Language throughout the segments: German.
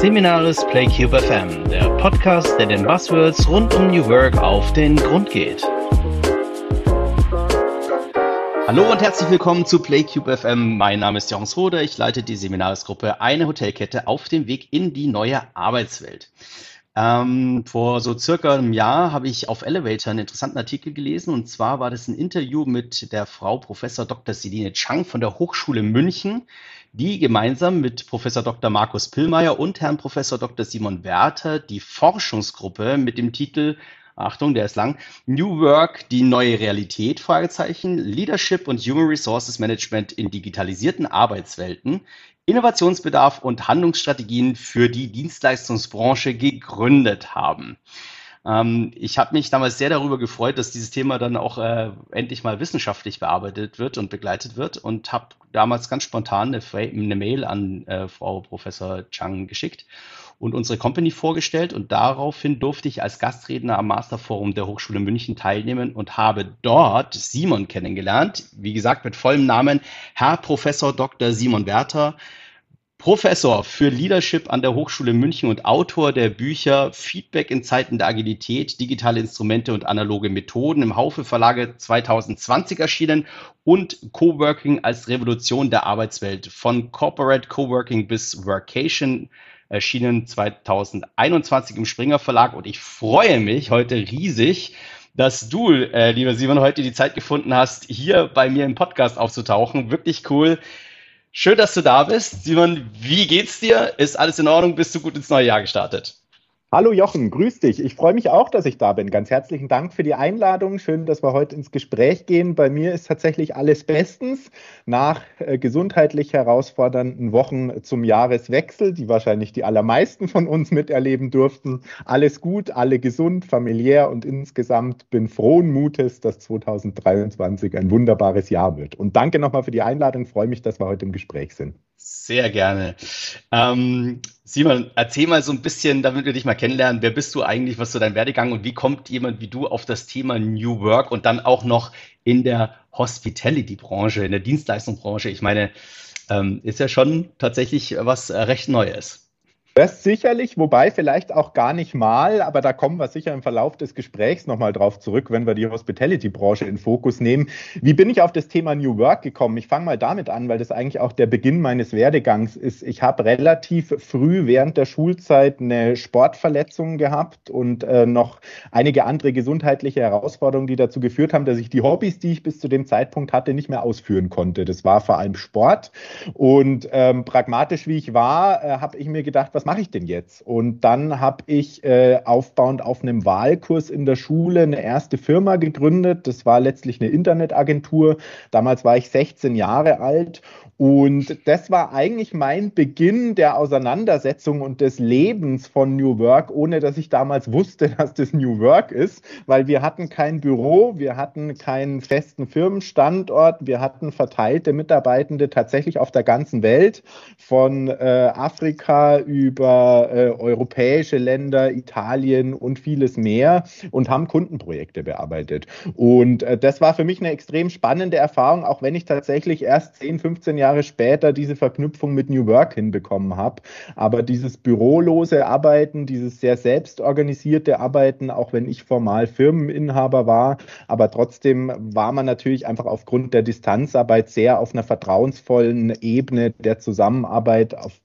Seminaris PlayCube FM, der Podcast, der den Buzzwords rund um New Work auf den Grund geht. Hallo und herzlich willkommen zu PlayCube FM. Mein Name ist Johannes Rode. Ich leite die Seminarisgruppe Eine Hotelkette auf dem Weg in die neue Arbeitswelt. Ähm, vor so circa einem Jahr habe ich auf Elevator einen interessanten Artikel gelesen und zwar war das ein Interview mit der Frau Professor Dr. Celine Chang von der Hochschule München, die gemeinsam mit Professor Dr. Markus Pillmeier und Herrn Professor Dr. Simon Werther die Forschungsgruppe mit dem Titel Achtung, der ist lang. New Work, die neue Realität, Fragezeichen, Leadership und Human Resources Management in digitalisierten Arbeitswelten, Innovationsbedarf und Handlungsstrategien für die Dienstleistungsbranche gegründet haben. Ähm, ich habe mich damals sehr darüber gefreut, dass dieses Thema dann auch äh, endlich mal wissenschaftlich bearbeitet wird und begleitet wird und habe damals ganz spontan eine, eine Mail an äh, Frau Professor Chang geschickt und unsere Company vorgestellt und daraufhin durfte ich als Gastredner am Masterforum der Hochschule München teilnehmen und habe dort Simon kennengelernt. Wie gesagt, mit vollem Namen Herr Professor Dr. Simon Werther, Professor für Leadership an der Hochschule München und Autor der Bücher Feedback in Zeiten der Agilität, digitale Instrumente und analoge Methoden im Haufe Verlage 2020 erschienen und Coworking als Revolution der Arbeitswelt von Corporate Coworking bis Workation erschienen 2021 im Springer Verlag und ich freue mich heute riesig, dass du, äh, lieber Simon, heute die Zeit gefunden hast, hier bei mir im Podcast aufzutauchen. Wirklich cool. Schön, dass du da bist. Simon, wie geht's dir? Ist alles in Ordnung? Bist du gut ins neue Jahr gestartet? Hallo Jochen, grüß dich. Ich freue mich auch, dass ich da bin. Ganz herzlichen Dank für die Einladung. Schön, dass wir heute ins Gespräch gehen. Bei mir ist tatsächlich alles bestens. Nach äh, gesundheitlich herausfordernden Wochen zum Jahreswechsel, die wahrscheinlich die allermeisten von uns miterleben durften, alles gut, alle gesund, familiär und insgesamt bin frohen Mutes, dass 2023 ein wunderbares Jahr wird. Und danke nochmal für die Einladung. Ich freue mich, dass wir heute im Gespräch sind. Sehr gerne. Ähm, Simon, erzähl mal so ein bisschen, damit wir dich mal kennenlernen. Wer bist du eigentlich? Was ist dein Werdegang und wie kommt jemand wie du auf das Thema New Work und dann auch noch in der Hospitality-Branche, in der Dienstleistungsbranche? Ich meine, ähm, ist ja schon tatsächlich was recht Neues. Das sicherlich, wobei vielleicht auch gar nicht mal, aber da kommen wir sicher im Verlauf des Gesprächs nochmal drauf zurück, wenn wir die Hospitality-Branche in Fokus nehmen. Wie bin ich auf das Thema New Work gekommen? Ich fange mal damit an, weil das eigentlich auch der Beginn meines Werdegangs ist. Ich habe relativ früh während der Schulzeit eine Sportverletzung gehabt und äh, noch einige andere gesundheitliche Herausforderungen, die dazu geführt haben, dass ich die Hobbys, die ich bis zu dem Zeitpunkt hatte, nicht mehr ausführen konnte. Das war vor allem Sport. Und ähm, pragmatisch wie ich war, äh, habe ich mir gedacht, was mache ich denn jetzt? Und dann habe ich äh, aufbauend auf einem Wahlkurs in der Schule eine erste Firma gegründet. Das war letztlich eine Internetagentur. Damals war ich 16 Jahre alt und das war eigentlich mein Beginn der Auseinandersetzung und des Lebens von New Work, ohne dass ich damals wusste, dass das New Work ist, weil wir hatten kein Büro, wir hatten keinen festen Firmenstandort, wir hatten verteilte Mitarbeitende tatsächlich auf der ganzen Welt, von äh, Afrika über äh, europäische Länder, Italien und vieles mehr und haben Kundenprojekte bearbeitet. Und äh, das war für mich eine extrem spannende Erfahrung, auch wenn ich tatsächlich erst 10, 15 Jahre Jahre später diese Verknüpfung mit New Work hinbekommen habe. Aber dieses bürolose Arbeiten, dieses sehr selbstorganisierte Arbeiten, auch wenn ich formal Firmeninhaber war, aber trotzdem war man natürlich einfach aufgrund der Distanzarbeit sehr auf einer vertrauensvollen Ebene der Zusammenarbeit auf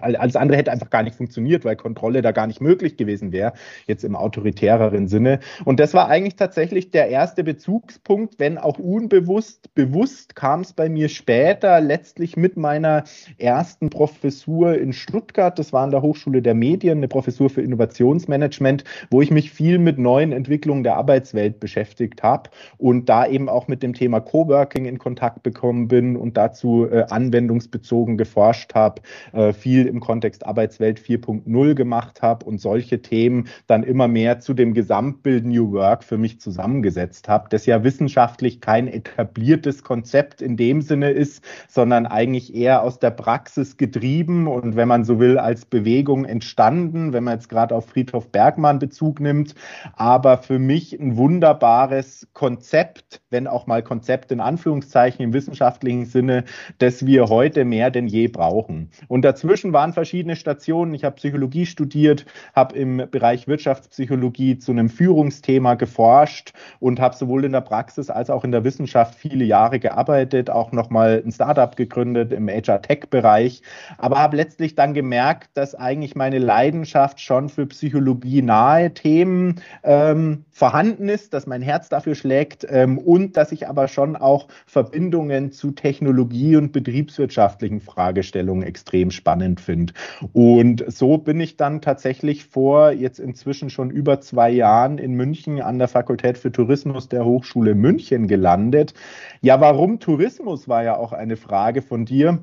alles andere hätte einfach gar nicht funktioniert, weil Kontrolle da gar nicht möglich gewesen wäre, jetzt im autoritäreren Sinne. Und das war eigentlich tatsächlich der erste Bezugspunkt, wenn auch unbewusst. Bewusst kam es bei mir später, letztlich mit meiner ersten Professur in Stuttgart. Das war an der Hochschule der Medien, eine Professur für Innovationsmanagement, wo ich mich viel mit neuen Entwicklungen der Arbeitswelt beschäftigt habe und da eben auch mit dem Thema Coworking in Kontakt bekommen bin und dazu äh, anwendungsbezogen geforscht habe, äh, viel viel im Kontext Arbeitswelt 4.0 gemacht habe und solche Themen dann immer mehr zu dem Gesamtbild New Work für mich zusammengesetzt habe, das ja wissenschaftlich kein etabliertes Konzept in dem Sinne ist, sondern eigentlich eher aus der Praxis getrieben und wenn man so will, als Bewegung entstanden, wenn man jetzt gerade auf Friedhof Bergmann Bezug nimmt, aber für mich ein wunderbares Konzept, wenn auch mal Konzept in Anführungszeichen im wissenschaftlichen Sinne, das wir heute mehr denn je brauchen. Und dazwischen dazwischen waren verschiedene Stationen. Ich habe Psychologie studiert, habe im Bereich Wirtschaftspsychologie zu einem Führungsthema geforscht und habe sowohl in der Praxis als auch in der Wissenschaft viele Jahre gearbeitet, auch nochmal ein Startup gegründet im HR-Tech-Bereich, aber habe letztlich dann gemerkt, dass eigentlich meine Leidenschaft schon für Psychologie nahe Themen ähm, vorhanden ist, dass mein Herz dafür schlägt ähm, und dass ich aber schon auch Verbindungen zu Technologie und betriebswirtschaftlichen Fragestellungen extrem spannend finde. Und so bin ich dann tatsächlich vor jetzt inzwischen schon über zwei Jahren in München an der Fakultät für Tourismus der Hochschule München gelandet. Ja, warum Tourismus war ja auch eine Frage von dir.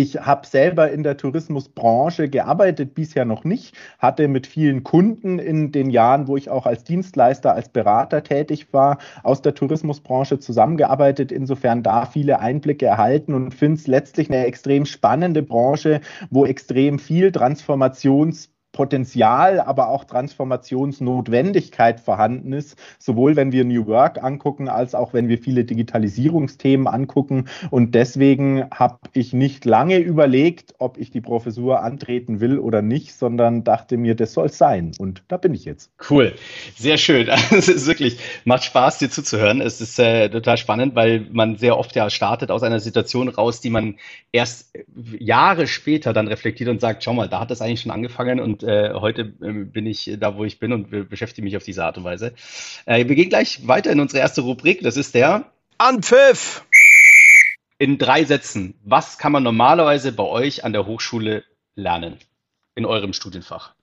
Ich habe selber in der Tourismusbranche gearbeitet, bisher noch nicht, hatte mit vielen Kunden in den Jahren, wo ich auch als Dienstleister, als Berater tätig war, aus der Tourismusbranche zusammengearbeitet, insofern da viele Einblicke erhalten und finde es letztlich eine extrem spannende Branche, wo extrem viel Transformations Potenzial, aber auch Transformationsnotwendigkeit vorhanden ist, sowohl wenn wir New Work angucken, als auch wenn wir viele Digitalisierungsthemen angucken. Und deswegen habe ich nicht lange überlegt, ob ich die Professur antreten will oder nicht, sondern dachte mir, das soll sein. Und da bin ich jetzt. Cool, sehr schön. Es ist wirklich, macht Spaß, dir zuzuhören. Es ist äh, total spannend, weil man sehr oft ja startet aus einer Situation raus, die man erst Jahre später dann reflektiert und sagt, schau mal, da hat das eigentlich schon angefangen und äh, heute äh, bin ich da, wo ich bin und beschäftige mich auf diese Art und Weise. Äh, wir gehen gleich weiter in unsere erste Rubrik. Das ist der Anpfiff. In drei Sätzen. Was kann man normalerweise bei euch an der Hochschule lernen? In eurem Studienfach?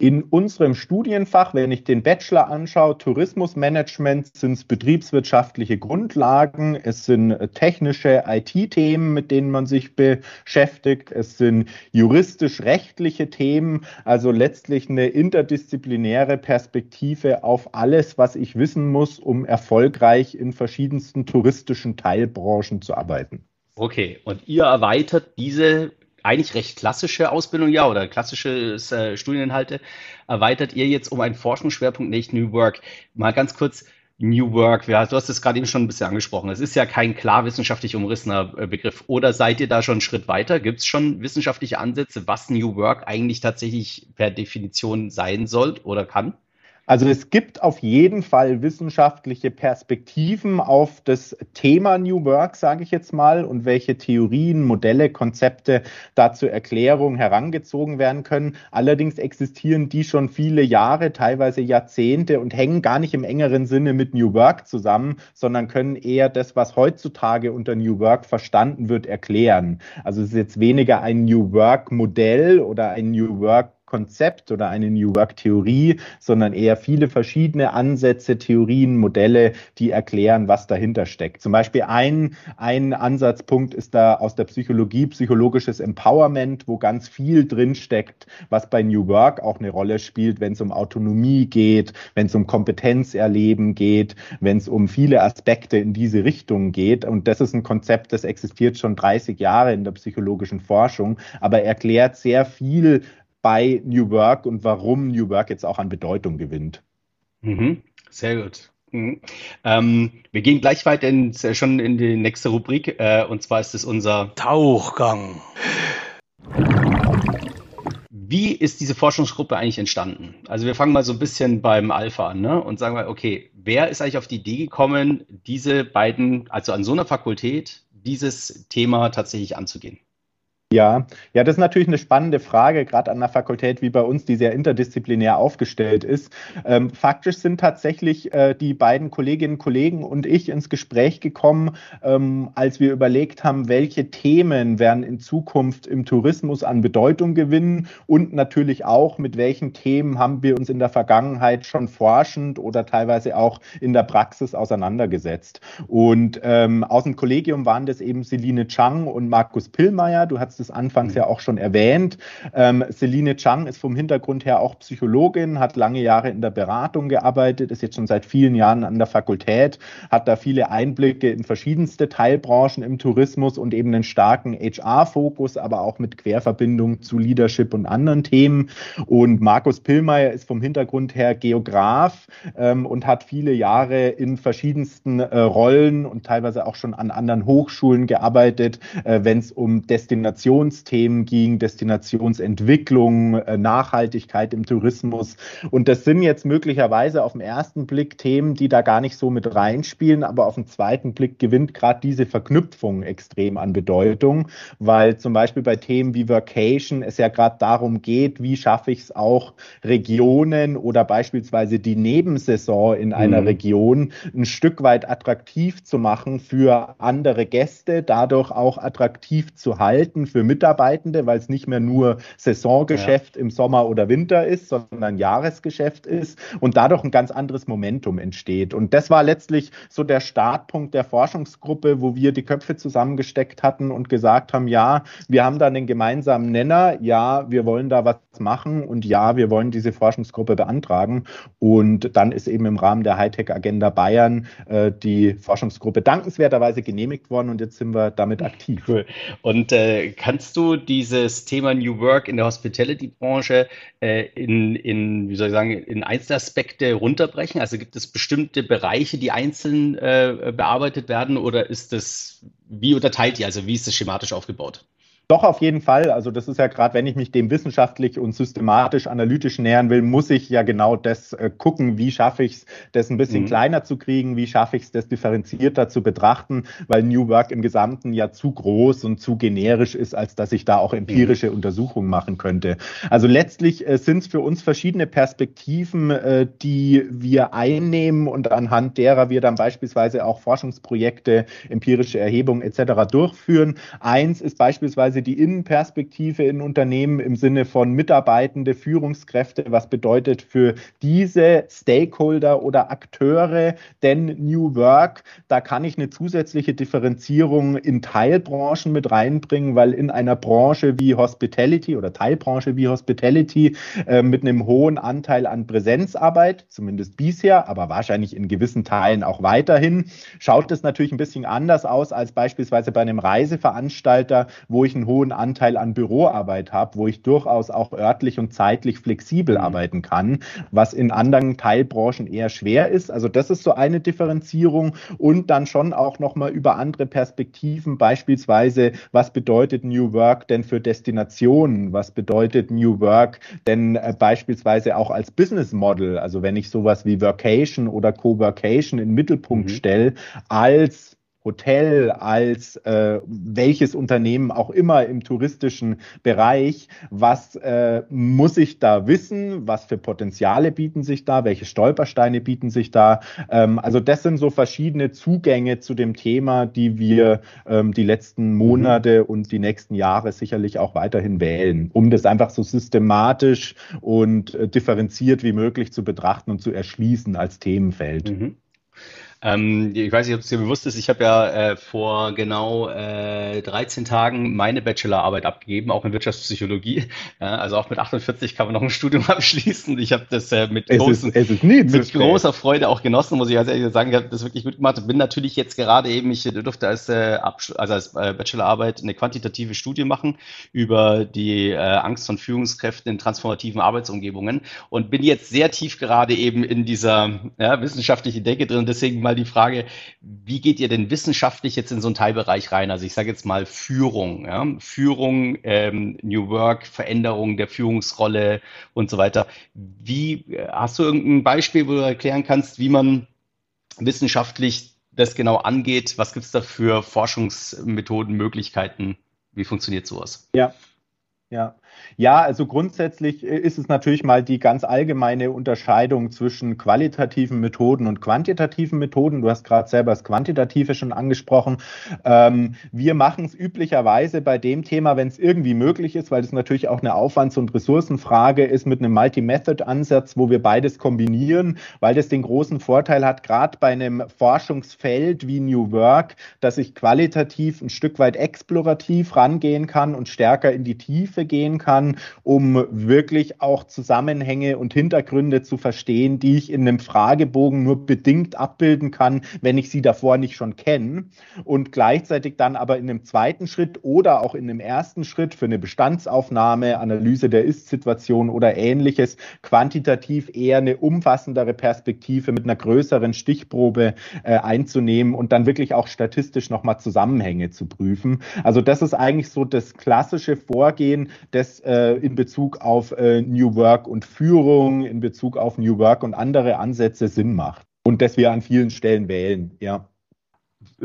In unserem Studienfach, wenn ich den Bachelor anschaue, Tourismusmanagement, sind es betriebswirtschaftliche Grundlagen, es sind äh, technische IT-Themen, mit denen man sich beschäftigt, es sind juristisch-rechtliche Themen, also letztlich eine interdisziplinäre Perspektive auf alles, was ich wissen muss, um erfolgreich in verschiedensten touristischen Teilbranchen zu arbeiten. Okay, und ihr erweitert diese eigentlich recht klassische Ausbildung, ja, oder klassische äh, Studieninhalte, erweitert ihr jetzt um einen Forschungsschwerpunkt, nicht New Work. Mal ganz kurz, New Work, ja, du hast es gerade eben schon ein bisschen angesprochen. Es ist ja kein klar wissenschaftlich umrissener äh, Begriff. Oder seid ihr da schon einen Schritt weiter? Gibt es schon wissenschaftliche Ansätze, was New Work eigentlich tatsächlich per Definition sein soll oder kann? Also es gibt auf jeden Fall wissenschaftliche Perspektiven auf das Thema New Work, sage ich jetzt mal, und welche Theorien, Modelle, Konzepte da zur Erklärung herangezogen werden können. Allerdings existieren die schon viele Jahre, teilweise Jahrzehnte und hängen gar nicht im engeren Sinne mit New Work zusammen, sondern können eher das, was heutzutage unter New Work verstanden wird, erklären. Also es ist jetzt weniger ein New Work Modell oder ein New Work Konzept oder eine New Work-Theorie, sondern eher viele verschiedene Ansätze, Theorien, Modelle, die erklären, was dahinter steckt. Zum Beispiel ein, ein Ansatzpunkt ist da aus der Psychologie psychologisches Empowerment, wo ganz viel drinsteckt, was bei New Work auch eine Rolle spielt, wenn es um Autonomie geht, wenn es um Kompetenzerleben geht, wenn es um viele Aspekte in diese Richtung geht. Und das ist ein Konzept, das existiert schon 30 Jahre in der psychologischen Forschung, aber erklärt sehr viel bei New Work und warum New Work jetzt auch an Bedeutung gewinnt. Mhm. Sehr gut. Mhm. Ähm, wir gehen gleich weiter in, schon in die nächste Rubrik äh, und zwar ist es unser Tauchgang. Wie ist diese Forschungsgruppe eigentlich entstanden? Also wir fangen mal so ein bisschen beim Alpha an ne? und sagen mal, okay, wer ist eigentlich auf die Idee gekommen, diese beiden, also an so einer Fakultät, dieses Thema tatsächlich anzugehen? Ja, ja, das ist natürlich eine spannende Frage, gerade an einer Fakultät wie bei uns, die sehr interdisziplinär aufgestellt ist. Ähm, faktisch sind tatsächlich äh, die beiden Kolleginnen und Kollegen und ich ins Gespräch gekommen, ähm, als wir überlegt haben, welche Themen werden in Zukunft im Tourismus an Bedeutung gewinnen und natürlich auch, mit welchen Themen haben wir uns in der Vergangenheit schon forschend oder teilweise auch in der Praxis auseinandergesetzt. Und ähm, aus dem Kollegium waren das eben Celine Chang und Markus Pillmeier. Du hast es anfangs mhm. ja auch schon erwähnt. Ähm, Celine Chang ist vom Hintergrund her auch Psychologin, hat lange Jahre in der Beratung gearbeitet, ist jetzt schon seit vielen Jahren an der Fakultät, hat da viele Einblicke in verschiedenste Teilbranchen im Tourismus und eben einen starken HR-Fokus, aber auch mit Querverbindung zu Leadership und anderen Themen. Und Markus Pillmeier ist vom Hintergrund her Geograf ähm, und hat viele Jahre in verschiedensten äh, Rollen und teilweise auch schon an anderen Hochschulen gearbeitet, äh, wenn es um Destination Destinationsthemen ging, Destinationsentwicklung, äh, Nachhaltigkeit im Tourismus. Und das sind jetzt möglicherweise auf den ersten Blick Themen, die da gar nicht so mit reinspielen, aber auf den zweiten Blick gewinnt gerade diese Verknüpfung extrem an Bedeutung, weil zum Beispiel bei Themen wie Vacation es ja gerade darum geht, wie schaffe ich es auch Regionen oder beispielsweise die Nebensaison in einer mhm. Region ein Stück weit attraktiv zu machen für andere Gäste, dadurch auch attraktiv zu halten für Mitarbeitende, weil es nicht mehr nur Saisongeschäft ja. im Sommer oder Winter ist, sondern Jahresgeschäft ist und dadurch ein ganz anderes Momentum entsteht. Und das war letztlich so der Startpunkt der Forschungsgruppe, wo wir die Köpfe zusammengesteckt hatten und gesagt haben, ja, wir haben da einen gemeinsamen Nenner, ja, wir wollen da was machen und ja, wir wollen diese Forschungsgruppe beantragen. Und dann ist eben im Rahmen der Hightech-Agenda Bayern äh, die Forschungsgruppe dankenswerterweise genehmigt worden und jetzt sind wir damit aktiv. Cool. Und äh, kannst du dieses Thema New Work in der Hospitality-Branche äh, in, in, wie soll ich sagen, in Einzelaspekte runterbrechen? Also gibt es bestimmte Bereiche, die einzeln äh, bearbeitet werden oder ist das, wie unterteilt ihr? Also wie ist das schematisch aufgebaut? Doch, auf jeden Fall. Also das ist ja gerade, wenn ich mich dem wissenschaftlich und systematisch analytisch nähern will, muss ich ja genau das äh, gucken, wie schaffe ich es, das ein bisschen mhm. kleiner zu kriegen, wie schaffe ich es, das differenzierter zu betrachten, weil New Work im Gesamten ja zu groß und zu generisch ist, als dass ich da auch empirische mhm. Untersuchungen machen könnte. Also letztlich äh, sind es für uns verschiedene Perspektiven, äh, die wir einnehmen und anhand derer wir dann beispielsweise auch Forschungsprojekte, empirische Erhebungen etc. durchführen. Eins ist beispielsweise beispielsweise die Innenperspektive in Unternehmen im Sinne von Mitarbeitende, Führungskräfte, was bedeutet für diese Stakeholder oder Akteure denn New Work? Da kann ich eine zusätzliche Differenzierung in Teilbranchen mit reinbringen, weil in einer Branche wie Hospitality oder Teilbranche wie Hospitality äh, mit einem hohen Anteil an Präsenzarbeit, zumindest bisher, aber wahrscheinlich in gewissen Teilen auch weiterhin, schaut es natürlich ein bisschen anders aus als beispielsweise bei einem Reiseveranstalter, wo ich einen hohen Anteil an Büroarbeit habe, wo ich durchaus auch örtlich und zeitlich flexibel mhm. arbeiten kann, was in anderen Teilbranchen eher schwer ist. Also das ist so eine Differenzierung und dann schon auch nochmal über andere Perspektiven, beispielsweise, was bedeutet New Work denn für Destinationen? Was bedeutet New Work denn äh, beispielsweise auch als Business Model? Also wenn ich sowas wie Workation oder Co-Workation in den Mittelpunkt mhm. stelle, als Hotel, als äh, welches Unternehmen auch immer im touristischen Bereich, was äh, muss ich da wissen, was für Potenziale bieten sich da, welche Stolpersteine bieten sich da. Ähm, also das sind so verschiedene Zugänge zu dem Thema, die wir ähm, die letzten mhm. Monate und die nächsten Jahre sicherlich auch weiterhin wählen, um das einfach so systematisch und äh, differenziert wie möglich zu betrachten und zu erschließen als Themenfeld. Mhm. Ähm, ich weiß nicht, ob es dir bewusst ist, ich habe ja äh, vor genau äh, 13 Tagen meine Bachelorarbeit abgegeben, auch in Wirtschaftspsychologie. Ja, also auch mit 48 kann man noch ein Studium abschließen. Ich habe das äh, mit, großen, es ist, mit großer Freude auch genossen, muss ich ganz ehrlich sagen. Ich habe das wirklich gut gemacht. Bin natürlich jetzt gerade eben, ich durfte als, äh, also als äh, Bachelorarbeit eine quantitative Studie machen über die äh, Angst von Führungskräften in transformativen Arbeitsumgebungen und bin jetzt sehr tief gerade eben in dieser ja, wissenschaftlichen Denke drin. Deswegen mal die Frage, wie geht ihr denn wissenschaftlich jetzt in so einen Teilbereich rein? Also ich sage jetzt mal Führung, ja? Führung, ähm, New Work, Veränderung der Führungsrolle und so weiter. Wie hast du irgendein Beispiel, wo du erklären kannst, wie man wissenschaftlich das genau angeht? Was gibt es da für Forschungsmethoden, Möglichkeiten? Wie funktioniert sowas? Ja, ja. Ja, also grundsätzlich äh, ist es natürlich mal die ganz allgemeine Unterscheidung zwischen qualitativen Methoden und quantitativen Methoden. Du hast gerade selber das Quantitative schon angesprochen. Ähm, wir machen es üblicherweise bei dem Thema, wenn es irgendwie möglich ist, weil es natürlich auch eine Aufwands- und Ressourcenfrage ist mit einem Multi-Method-Ansatz, wo wir beides kombinieren, weil das den großen Vorteil hat, gerade bei einem Forschungsfeld wie New Work, dass ich qualitativ ein Stück weit explorativ rangehen kann und stärker in die Tiefe Tiefe gehen kann, um wirklich auch Zusammenhänge und Hintergründe zu verstehen, die ich in einem Fragebogen nur bedingt abbilden kann, wenn ich sie davor nicht schon kenne. Und gleichzeitig dann aber in einem zweiten Schritt oder auch in einem ersten Schritt für eine Bestandsaufnahme, Analyse der Ist-Situation oder ähnliches quantitativ eher eine umfassendere Perspektive mit einer größeren Stichprobe äh, einzunehmen und dann wirklich auch statistisch nochmal Zusammenhänge zu prüfen. Also das ist eigentlich so das klassische Vorgehen, das äh, in Bezug auf äh, New Work und Führung, in Bezug auf New Work und andere Ansätze Sinn macht. Und das wir an vielen Stellen wählen, ja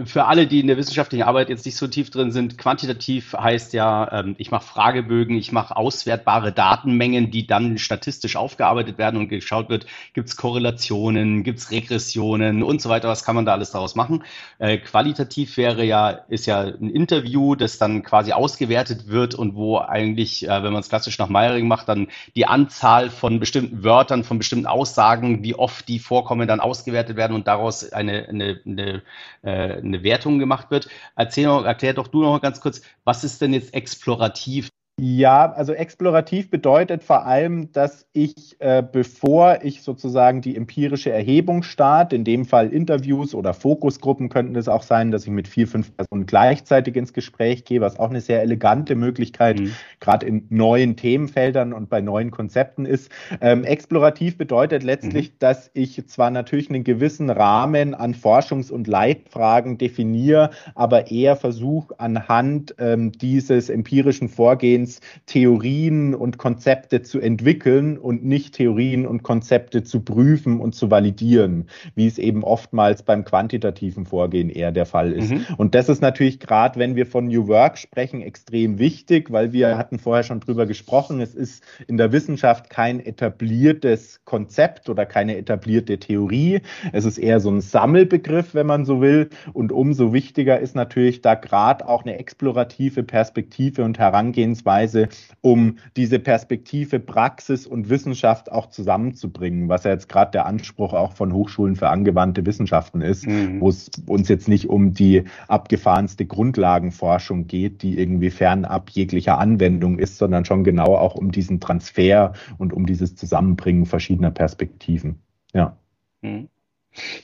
für alle, die in der wissenschaftlichen Arbeit jetzt nicht so tief drin sind, quantitativ heißt ja, ähm, ich mache Fragebögen, ich mache auswertbare Datenmengen, die dann statistisch aufgearbeitet werden und geschaut wird, gibt es Korrelationen, gibt es Regressionen und so weiter, was kann man da alles daraus machen. Äh, qualitativ wäre ja, ist ja ein Interview, das dann quasi ausgewertet wird und wo eigentlich, äh, wenn man es klassisch nach Meiring macht, dann die Anzahl von bestimmten Wörtern, von bestimmten Aussagen, wie oft die vorkommen, dann ausgewertet werden und daraus eine, eine, eine äh, eine Wertung gemacht wird. Erzähl noch, erklär doch du noch ganz kurz, was ist denn jetzt explorativ? Ja, also explorativ bedeutet vor allem, dass ich, äh, bevor ich sozusagen die empirische Erhebung starte, in dem Fall Interviews oder Fokusgruppen könnten es auch sein, dass ich mit vier, fünf Personen gleichzeitig ins Gespräch gehe, was auch eine sehr elegante Möglichkeit mhm. Gerade in neuen Themenfeldern und bei neuen Konzepten ist. Ähm, explorativ bedeutet letztlich, mhm. dass ich zwar natürlich einen gewissen Rahmen an Forschungs- und Leitfragen definiere, aber eher versuche anhand ähm, dieses empirischen Vorgehens Theorien und Konzepte zu entwickeln und nicht Theorien und Konzepte zu prüfen und zu validieren, wie es eben oftmals beim quantitativen Vorgehen eher der Fall ist. Mhm. Und das ist natürlich gerade, wenn wir von New Work sprechen, extrem wichtig, weil wir hatten vorher schon drüber gesprochen, es ist in der Wissenschaft kein etabliertes Konzept oder keine etablierte Theorie. Es ist eher so ein Sammelbegriff, wenn man so will. Und umso wichtiger ist natürlich da gerade auch eine explorative Perspektive und Herangehensweise Weise, um diese Perspektive Praxis und Wissenschaft auch zusammenzubringen, was ja jetzt gerade der Anspruch auch von Hochschulen für angewandte Wissenschaften ist, mhm. wo es uns jetzt nicht um die abgefahrenste Grundlagenforschung geht, die irgendwie fernab jeglicher Anwendung ist, sondern schon genau auch um diesen Transfer und um dieses Zusammenbringen verschiedener Perspektiven. Ja. Mhm.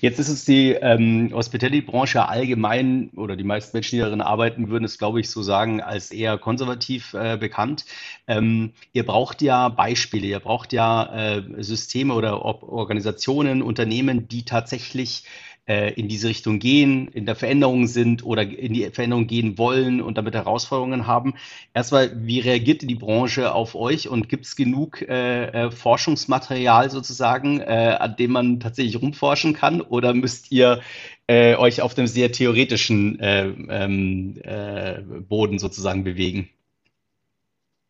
Jetzt ist es die ähm, Hospitality-Branche allgemein oder die meisten Menschen, die darin arbeiten, würden es, glaube ich, so sagen, als eher konservativ äh, bekannt. Ähm, ihr braucht ja Beispiele, ihr braucht ja äh, Systeme oder Organisationen, Unternehmen, die tatsächlich äh, in diese Richtung gehen, in der Veränderung sind oder in die Veränderung gehen wollen und damit Herausforderungen haben. Erstmal, wie reagiert die Branche auf euch und gibt es genug äh, äh, Forschungsmaterial sozusagen, äh, an dem man tatsächlich rumforschen kann oder müsst ihr äh, euch auf dem sehr theoretischen äh, ähm, Boden sozusagen bewegen?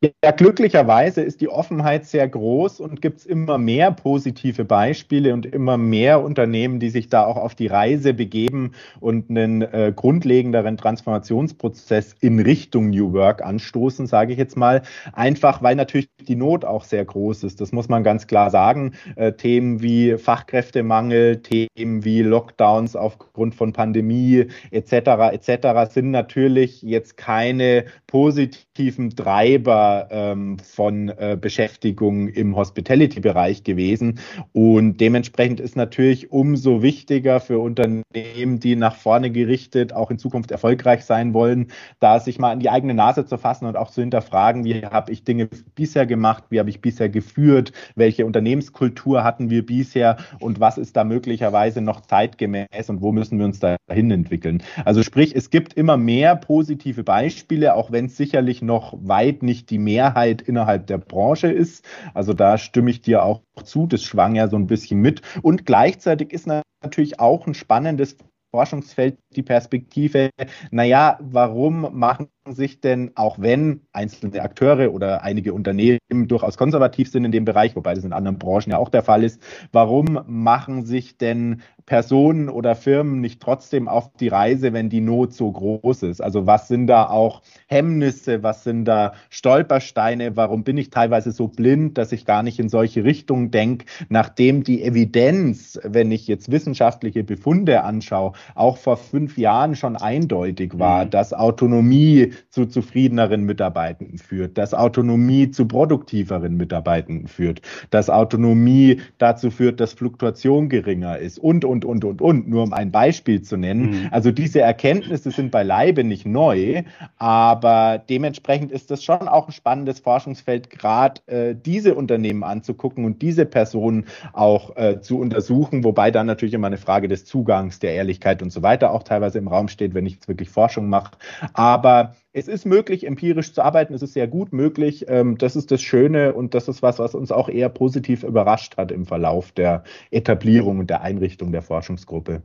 Ja, glücklicherweise ist die Offenheit sehr groß und gibt es immer mehr positive Beispiele und immer mehr Unternehmen, die sich da auch auf die Reise begeben und einen äh, grundlegenderen Transformationsprozess in Richtung New Work anstoßen, sage ich jetzt mal. Einfach, weil natürlich die Not auch sehr groß ist. Das muss man ganz klar sagen. Äh, Themen wie Fachkräftemangel, Themen wie Lockdowns aufgrund von Pandemie etc. etc. sind natürlich jetzt keine positiven Treiber ähm, von äh, Beschäftigung im Hospitality-Bereich gewesen. Und dementsprechend ist natürlich umso wichtiger für Unternehmen, die nach vorne gerichtet auch in Zukunft erfolgreich sein wollen, da sich mal an die eigene Nase zu fassen und auch zu hinterfragen, wie habe ich Dinge bisher gemacht, wie habe ich bisher geführt, welche Unternehmenskultur hatten wir bisher und was ist da möglicherweise noch zeitgemäß und wo müssen wir uns dahin entwickeln. Also sprich, es gibt immer mehr positive Beispiele, auch wenn es sicherlich noch weit nicht die Mehrheit innerhalb der Branche ist. Also da stimme ich dir auch zu. Das schwang ja so ein bisschen mit. Und gleichzeitig ist natürlich auch ein spannendes Forschungsfeld die Perspektive, naja, warum machen sich denn, auch wenn einzelne Akteure oder einige Unternehmen durchaus konservativ sind in dem Bereich, wobei das in anderen Branchen ja auch der Fall ist, warum machen sich denn Personen oder Firmen nicht trotzdem auf die Reise, wenn die Not so groß ist? Also was sind da auch Hemmnisse, was sind da Stolpersteine, warum bin ich teilweise so blind, dass ich gar nicht in solche Richtungen denke, nachdem die Evidenz, wenn ich jetzt wissenschaftliche Befunde anschaue, auch vor fünf Jahren schon eindeutig war, mhm. dass Autonomie zu zufriedeneren Mitarbeitenden führt, dass Autonomie zu produktiveren Mitarbeitenden führt, dass Autonomie dazu führt, dass Fluktuation geringer ist und, und, und, und, und, nur um ein Beispiel zu nennen. Mhm. Also diese Erkenntnisse sind beileibe nicht neu, aber dementsprechend ist das schon auch ein spannendes Forschungsfeld, gerade äh, diese Unternehmen anzugucken und diese Personen auch äh, zu untersuchen, wobei dann natürlich immer eine Frage des Zugangs, der Ehrlichkeit und so weiter auch teilweise im Raum steht, wenn ich jetzt wirklich Forschung mache. Aber es ist möglich, empirisch zu arbeiten. Es ist sehr gut möglich. Ähm, das ist das Schöne und das ist was, was uns auch eher positiv überrascht hat im Verlauf der Etablierung und der Einrichtung der Forschungsgruppe.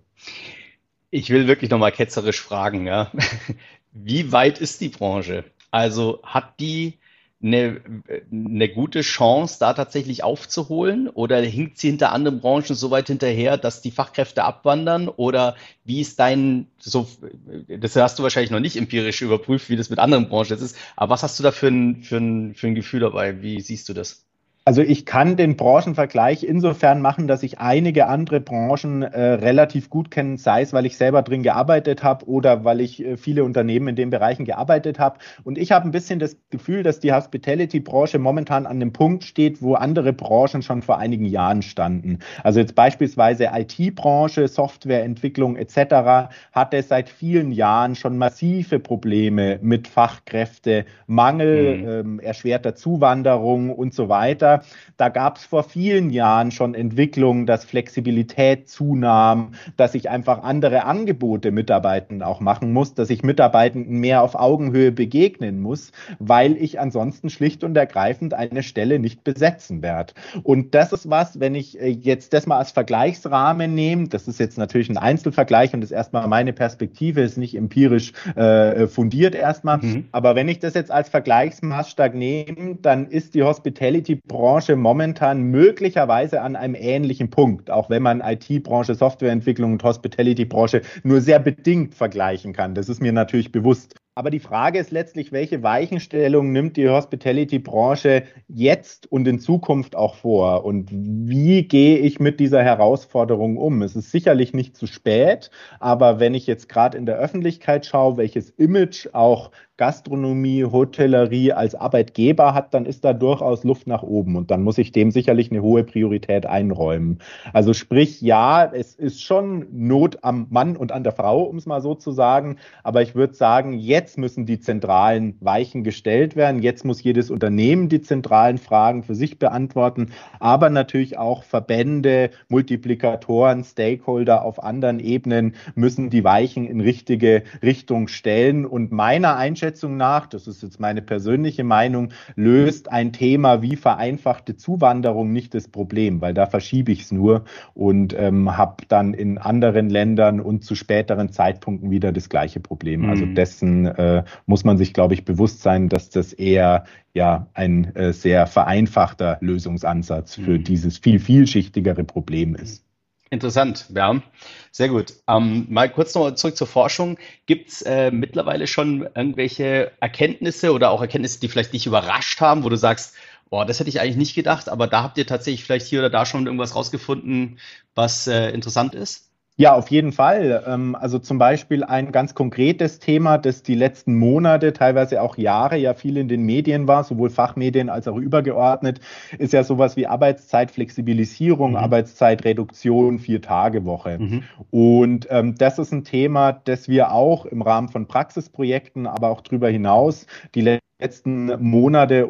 Ich will wirklich nochmal ketzerisch fragen, ja. Wie weit ist die Branche? Also hat die eine, eine gute Chance, da tatsächlich aufzuholen? Oder hinkt sie hinter anderen Branchen so weit hinterher, dass die Fachkräfte abwandern? Oder wie ist dein, so, das hast du wahrscheinlich noch nicht empirisch überprüft, wie das mit anderen Branchen ist, aber was hast du da für ein, für ein, für ein Gefühl dabei? Wie siehst du das? Also ich kann den Branchenvergleich insofern machen, dass ich einige andere Branchen äh, relativ gut kenne, sei es, weil ich selber drin gearbeitet habe oder weil ich äh, viele Unternehmen in den Bereichen gearbeitet habe. Und ich habe ein bisschen das Gefühl, dass die Hospitality-Branche momentan an dem Punkt steht, wo andere Branchen schon vor einigen Jahren standen. Also jetzt beispielsweise IT-Branche, Softwareentwicklung etc. hatte seit vielen Jahren schon massive Probleme mit Fachkräftemangel, mhm. ähm, erschwerter Zuwanderung und so weiter. Da gab es vor vielen Jahren schon Entwicklungen, dass Flexibilität zunahm, dass ich einfach andere Angebote Mitarbeitenden auch machen muss, dass ich Mitarbeitenden mehr auf Augenhöhe begegnen muss, weil ich ansonsten schlicht und ergreifend eine Stelle nicht besetzen werde. Und das ist was, wenn ich äh, jetzt das mal als Vergleichsrahmen nehme, das ist jetzt natürlich ein Einzelvergleich und ist erstmal meine Perspektive, ist nicht empirisch äh, fundiert erstmal, mhm. aber wenn ich das jetzt als Vergleichsmaßstab nehme, dann ist die Hospitality-Branche Branche momentan möglicherweise an einem ähnlichen Punkt, auch wenn man IT-Branche, Softwareentwicklung und Hospitality-Branche nur sehr bedingt vergleichen kann. Das ist mir natürlich bewusst. Aber die Frage ist letztlich, welche Weichenstellung nimmt die Hospitality-Branche jetzt und in Zukunft auch vor? Und wie gehe ich mit dieser Herausforderung um? Es ist sicherlich nicht zu spät, aber wenn ich jetzt gerade in der Öffentlichkeit schaue, welches Image auch Gastronomie, Hotellerie als Arbeitgeber hat, dann ist da durchaus Luft nach oben und dann muss ich dem sicherlich eine hohe Priorität einräumen. Also sprich, ja, es ist schon Not am Mann und an der Frau, um es mal so zu sagen, aber ich würde sagen, jetzt müssen die zentralen Weichen gestellt werden, jetzt muss jedes Unternehmen die zentralen Fragen für sich beantworten, aber natürlich auch Verbände, Multiplikatoren, Stakeholder auf anderen Ebenen müssen die Weichen in richtige Richtung stellen und meiner Einschätzung nach, das ist jetzt meine persönliche Meinung, löst ein Thema wie vereinfachte Zuwanderung nicht das Problem, weil da verschiebe ich es nur und ähm, habe dann in anderen Ländern und zu späteren Zeitpunkten wieder das gleiche Problem. Also mhm. Also dessen äh, muss man sich, glaube ich, bewusst sein, dass das eher ja ein äh, sehr vereinfachter Lösungsansatz für mhm. dieses viel vielschichtigere Problem ist. Interessant, ja. Sehr gut. Ähm, mal kurz nochmal zurück zur Forschung. Gibt es äh, mittlerweile schon irgendwelche Erkenntnisse oder auch Erkenntnisse, die vielleicht dich überrascht haben, wo du sagst, boah, das hätte ich eigentlich nicht gedacht, aber da habt ihr tatsächlich vielleicht hier oder da schon irgendwas rausgefunden, was äh, interessant ist? Ja, auf jeden Fall. Ähm, also zum Beispiel ein ganz konkretes Thema, das die letzten Monate, teilweise auch Jahre ja viel in den Medien war, sowohl Fachmedien als auch übergeordnet, ist ja sowas wie Arbeitszeitflexibilisierung, mhm. Arbeitszeitreduktion, Vier-Tage-Woche. Mhm. Und ähm, das ist ein Thema, das wir auch im Rahmen von Praxisprojekten, aber auch darüber hinaus die letzten Monate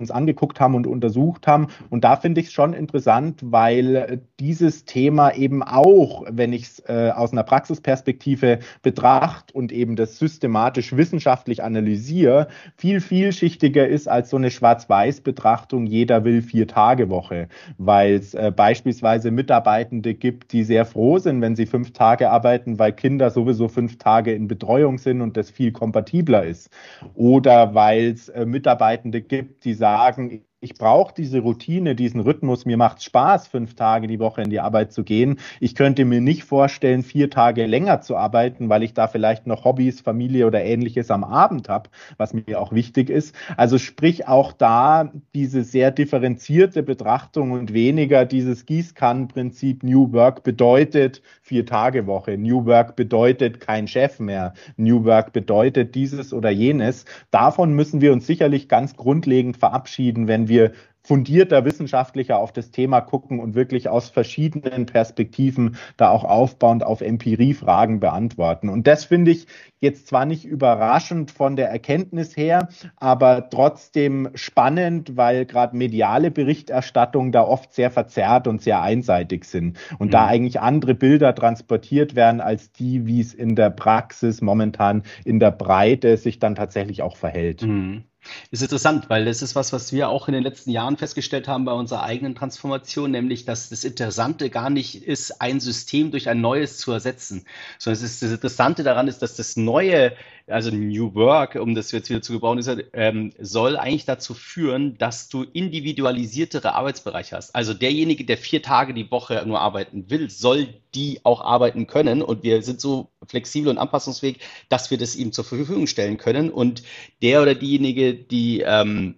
uns angeguckt haben und untersucht haben. Und da finde ich es schon interessant, weil dieses Thema eben auch, wenn ich es äh, aus einer Praxisperspektive betrachte und eben das systematisch wissenschaftlich analysiere, viel vielschichtiger ist als so eine Schwarz-Weiß-Betrachtung, jeder will vier Tage Woche, weil es äh, beispielsweise Mitarbeitende gibt, die sehr froh sind, wenn sie fünf Tage arbeiten, weil Kinder sowieso fünf Tage in Betreuung sind und das viel kompatibler ist. Oder weil es äh, Mitarbeitende gibt, die sagen, sagen, ich brauche diese Routine, diesen Rhythmus. Mir macht Spaß, fünf Tage die Woche in die Arbeit zu gehen. Ich könnte mir nicht vorstellen, vier Tage länger zu arbeiten, weil ich da vielleicht noch Hobbys, Familie oder ähnliches am Abend habe, was mir auch wichtig ist. Also sprich auch da diese sehr differenzierte Betrachtung und weniger dieses Gießkannenprinzip New Work bedeutet vier Tage Woche. New Work bedeutet kein Chef mehr. New Work bedeutet dieses oder jenes. Davon müssen wir uns sicherlich ganz grundlegend verabschieden, wenn wir fundierter wissenschaftlicher auf das Thema gucken und wirklich aus verschiedenen Perspektiven da auch aufbauend auf Empiriefragen beantworten. Und das finde ich jetzt zwar nicht überraschend von der Erkenntnis her, aber trotzdem spannend, weil gerade mediale Berichterstattung da oft sehr verzerrt und sehr einseitig sind und mhm. da eigentlich andere Bilder transportiert werden als die, wie es in der Praxis momentan in der Breite sich dann tatsächlich auch verhält. Mhm. Ist interessant, weil das ist was, was wir auch in den letzten Jahren festgestellt haben bei unserer eigenen Transformation, nämlich, dass das Interessante gar nicht ist, ein System durch ein neues zu ersetzen, sondern das Interessante daran ist, dass das Neue also New Work, um das jetzt wieder zu gebrauchen, ist, ähm, soll eigentlich dazu führen, dass du individualisiertere Arbeitsbereiche hast. Also derjenige, der vier Tage die Woche nur arbeiten will, soll die auch arbeiten können. Und wir sind so flexibel und anpassungsfähig, dass wir das ihm zur Verfügung stellen können. Und der oder diejenige, die ähm,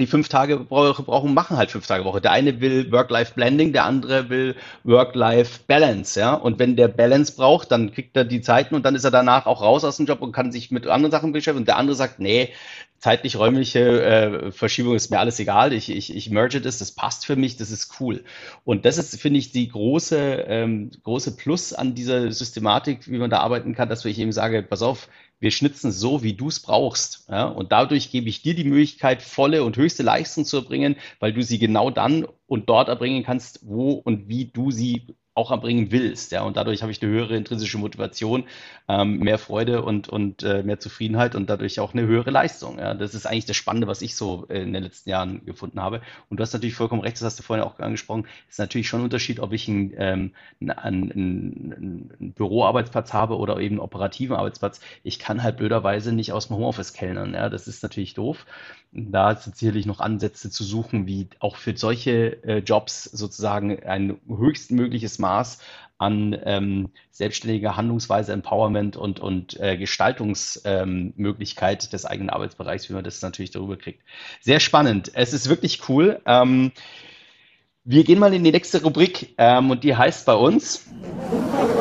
die fünf Tage brauchen, machen halt fünf Tage Woche. Der eine will Work-Life-Blending, der andere will Work-Life-Balance, ja. Und wenn der Balance braucht, dann kriegt er die Zeiten und dann ist er danach auch raus aus dem Job und kann sich mit anderen Sachen beschäftigen. Und der andere sagt, nee, zeitlich-räumliche äh, Verschiebung ist mir alles egal. Ich, ich, ich merge das, das passt für mich, das ist cool. Und das ist, finde ich, die große, ähm, große Plus an dieser Systematik, wie man da arbeiten kann, dass ich eben sage, pass auf, wir schnitzen so, wie du es brauchst. Ja? Und dadurch gebe ich dir die Möglichkeit, volle und höchste Leistung zu erbringen, weil du sie genau dann und dort erbringen kannst, wo und wie du sie auch erbringen willst. Ja, und dadurch habe ich eine höhere intrinsische Motivation, ähm, mehr Freude und, und äh, mehr Zufriedenheit und dadurch auch eine höhere Leistung. Ja, das ist eigentlich das Spannende, was ich so in den letzten Jahren gefunden habe. Und du hast natürlich vollkommen recht, das hast du vorhin auch angesprochen. Es ist natürlich schon ein Unterschied, ob ich einen, ähm, einen, einen, einen Büroarbeitsplatz habe oder eben einen operativen Arbeitsplatz. Ich kann halt blöderweise nicht aus dem Homeoffice kellnern. Ja, das ist natürlich doof. Da sind sicherlich noch Ansätze zu suchen, wie auch für solche äh, Jobs sozusagen ein höchstmögliches Maß an ähm, selbstständiger Handlungsweise, Empowerment und, und äh, Gestaltungsmöglichkeit ähm, des eigenen Arbeitsbereichs, wie man das natürlich darüber kriegt. Sehr spannend. Es ist wirklich cool. Ähm, wir gehen mal in die nächste Rubrik ähm, und die heißt bei uns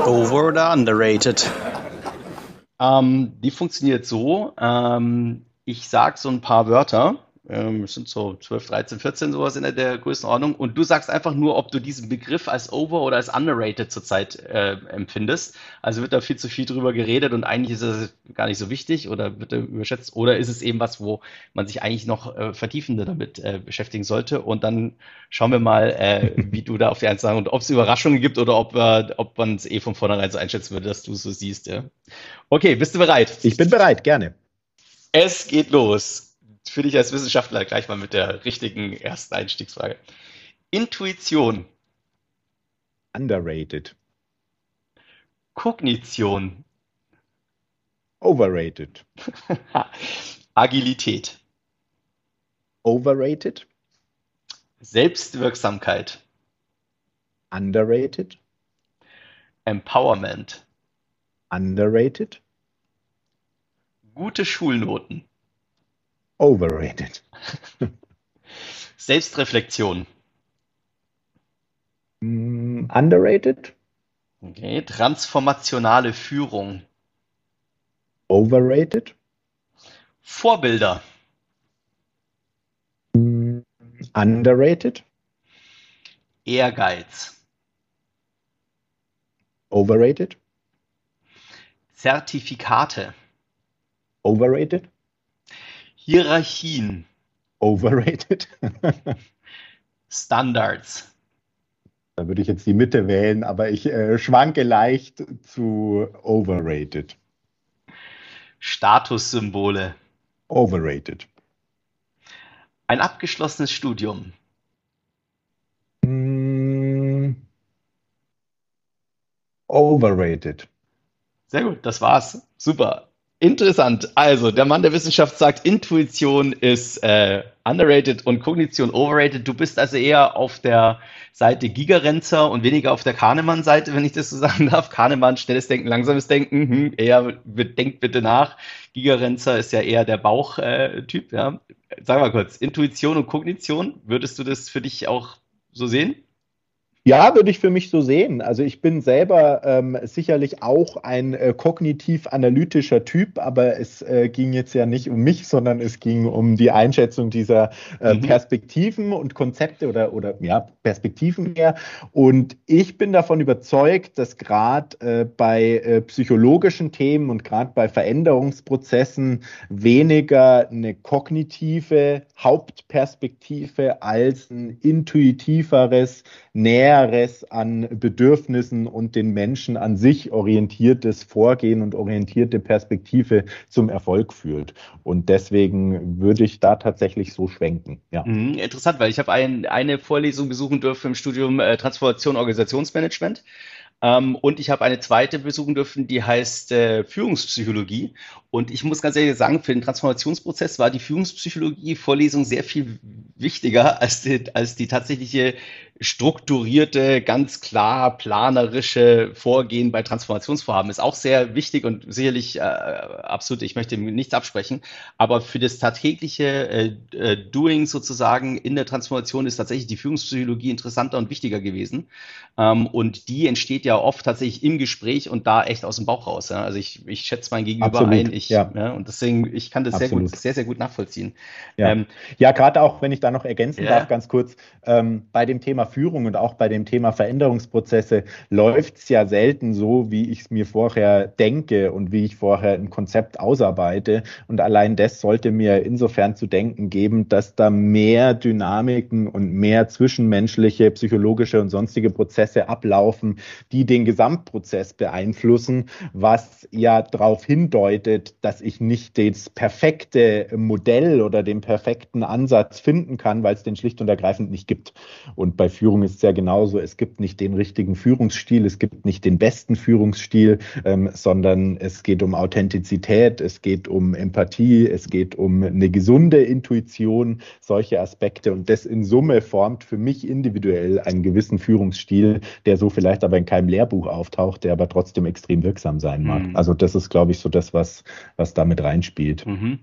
Over oder Underrated. Ähm, die funktioniert so. Ähm, ich sage so ein paar Wörter ähm, es sind so 12, 13, 14 sowas in der, der Größenordnung. Und du sagst einfach nur, ob du diesen Begriff als over oder als underrated zurzeit äh, empfindest. Also wird da viel zu viel drüber geredet und eigentlich ist es gar nicht so wichtig oder wird er überschätzt oder ist es eben was, wo man sich eigentlich noch äh, vertiefender damit äh, beschäftigen sollte. Und dann schauen wir mal, äh, wie du da auf die Einzelnen und ob es Überraschungen gibt oder ob, äh, ob man es eh von vornherein so einschätzen würde, dass du es so siehst. Ja. Okay, bist du bereit? Ich bin bereit, gerne. Es geht los für dich als Wissenschaftler gleich mal mit der richtigen ersten Einstiegsfrage. Intuition. Underrated. Kognition. Overrated. Agilität. Overrated. Selbstwirksamkeit. Underrated. Empowerment. Underrated. Gute Schulnoten. Overrated. Selbstreflexion. Mm, underrated. Okay. Transformationale Führung. Overrated. Vorbilder. Mm, underrated. Ehrgeiz. Overrated. Zertifikate. Overrated. Hierarchien. Overrated. Standards. Da würde ich jetzt die Mitte wählen, aber ich äh, schwanke leicht zu overrated. Statussymbole. Overrated. Ein abgeschlossenes Studium. Mm, overrated. Sehr gut, das war's. Super. Interessant. Also, der Mann der Wissenschaft sagt, Intuition ist äh, underrated und Kognition overrated. Du bist also eher auf der Seite Gigerenzer und weniger auf der Kahnemann-Seite, wenn ich das so sagen darf. Kahnemann, schnelles Denken, langsames Denken, hm, eher denkt bitte nach. Gigerenzer ist ja eher der Bauchtyp. Äh, ja. Sag mal kurz, Intuition und Kognition, würdest du das für dich auch so sehen? Ja, würde ich für mich so sehen. Also ich bin selber ähm, sicherlich auch ein äh, kognitiv-analytischer Typ, aber es äh, ging jetzt ja nicht um mich, sondern es ging um die Einschätzung dieser äh, mhm. Perspektiven und Konzepte oder, oder ja, Perspektiven mehr. Und ich bin davon überzeugt, dass gerade äh, bei äh, psychologischen Themen und gerade bei Veränderungsprozessen weniger eine kognitive Hauptperspektive als ein intuitiveres, näher Näheres an Bedürfnissen und den Menschen an sich orientiertes Vorgehen und orientierte Perspektive zum Erfolg führt. Und deswegen würde ich da tatsächlich so schwenken. Ja. Mhm, interessant, weil ich habe ein, eine Vorlesung besuchen dürfen im Studium äh, Transformation Organisationsmanagement. Ähm, und ich habe eine zweite besuchen dürfen, die heißt äh, Führungspsychologie. Und ich muss ganz ehrlich sagen, für den Transformationsprozess war die Führungspsychologie-Vorlesung sehr viel wichtiger als die, als die tatsächliche strukturierte, ganz klar planerische Vorgehen bei Transformationsvorhaben ist auch sehr wichtig und sicherlich äh, absolut, ich möchte nichts absprechen, aber für das tagtägliche äh, äh, Doing sozusagen in der Transformation ist tatsächlich die Führungspsychologie interessanter und wichtiger gewesen ähm, und die entsteht ja oft tatsächlich im Gespräch und da echt aus dem Bauch raus. Ja? Also ich, ich schätze mein Gegenüber absolut, ein, ich, ja. ja. und deswegen, ich kann das sehr gut, sehr, sehr gut nachvollziehen. Ja, ähm, ja gerade auch, wenn ich da noch ergänzen darf, ganz kurz, ähm, bei dem Thema Führung und auch bei dem Thema Veränderungsprozesse läuft es ja selten so, wie ich es mir vorher denke und wie ich vorher ein Konzept ausarbeite. Und allein das sollte mir insofern zu denken geben, dass da mehr Dynamiken und mehr zwischenmenschliche, psychologische und sonstige Prozesse ablaufen, die den Gesamtprozess beeinflussen, was ja darauf hindeutet, dass ich nicht das perfekte Modell oder den perfekten Ansatz finden kann, weil es den schlicht und ergreifend nicht gibt. Und bei Führung ist es ja genauso. Es gibt nicht den richtigen Führungsstil, es gibt nicht den besten Führungsstil, ähm, sondern es geht um Authentizität, es geht um Empathie, es geht um eine gesunde Intuition, solche Aspekte. Und das in Summe formt für mich individuell einen gewissen Führungsstil, der so vielleicht aber in keinem Lehrbuch auftaucht, der aber trotzdem extrem wirksam sein mag. Mhm. Also das ist, glaube ich, so das, was, was damit reinspielt. Mhm.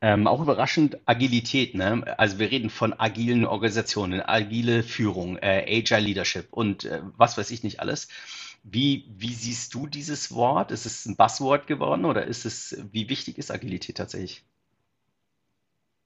Ähm, auch überraschend Agilität. Ne? Also wir reden von agilen Organisationen, agile Führung, äh, Agile Leadership und äh, was weiß ich nicht alles. Wie, wie siehst du dieses Wort? Ist es ein Buzzword geworden oder ist es, wie wichtig ist Agilität tatsächlich?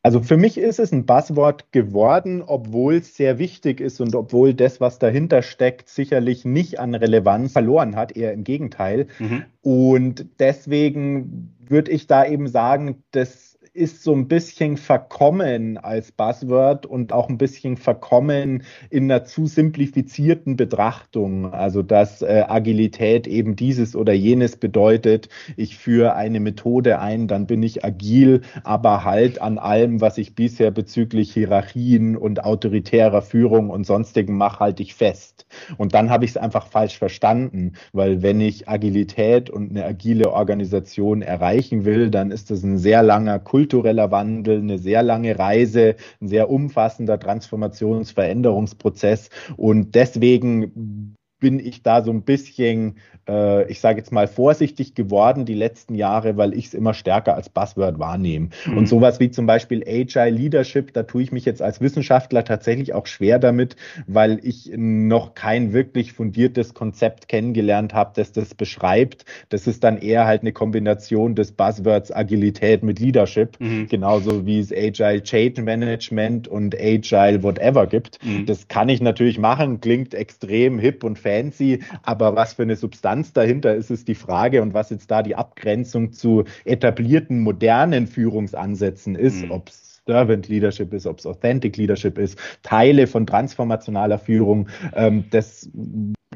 Also für mich ist es ein Buzzword geworden, obwohl es sehr wichtig ist und obwohl das, was dahinter steckt, sicherlich nicht an Relevanz verloren hat, eher im Gegenteil. Mhm. Und deswegen würde ich da eben sagen, dass ist so ein bisschen verkommen als Buzzword und auch ein bisschen verkommen in einer zu simplifizierten Betrachtung. Also dass äh, Agilität eben dieses oder jenes bedeutet, ich führe eine Methode ein, dann bin ich agil, aber halt an allem, was ich bisher bezüglich Hierarchien und autoritärer Führung und sonstigen mache, halte ich fest. Und dann habe ich es einfach falsch verstanden, weil wenn ich Agilität und eine agile Organisation erreichen will, dann ist das ein sehr langer Kult kultureller Wandel, eine sehr lange Reise, ein sehr umfassender Transformationsveränderungsprozess. Und deswegen bin ich da so ein bisschen, äh, ich sage jetzt mal, vorsichtig geworden die letzten Jahre, weil ich es immer stärker als Buzzword wahrnehme. Mhm. Und sowas wie zum Beispiel Agile Leadership, da tue ich mich jetzt als Wissenschaftler tatsächlich auch schwer damit, weil ich noch kein wirklich fundiertes Konzept kennengelernt habe, das das beschreibt. Das ist dann eher halt eine Kombination des Buzzwords Agilität mit Leadership, mhm. genauso wie es Agile Change Management und Agile Whatever gibt. Mhm. Das kann ich natürlich machen, klingt extrem hip und fancy, aber was für eine Substanz dahinter ist, ist die Frage und was jetzt da die Abgrenzung zu etablierten modernen Führungsansätzen ist, mhm. ob es Servant Leadership ist, ob es Authentic Leadership ist, Teile von transformationaler Führung, ähm, das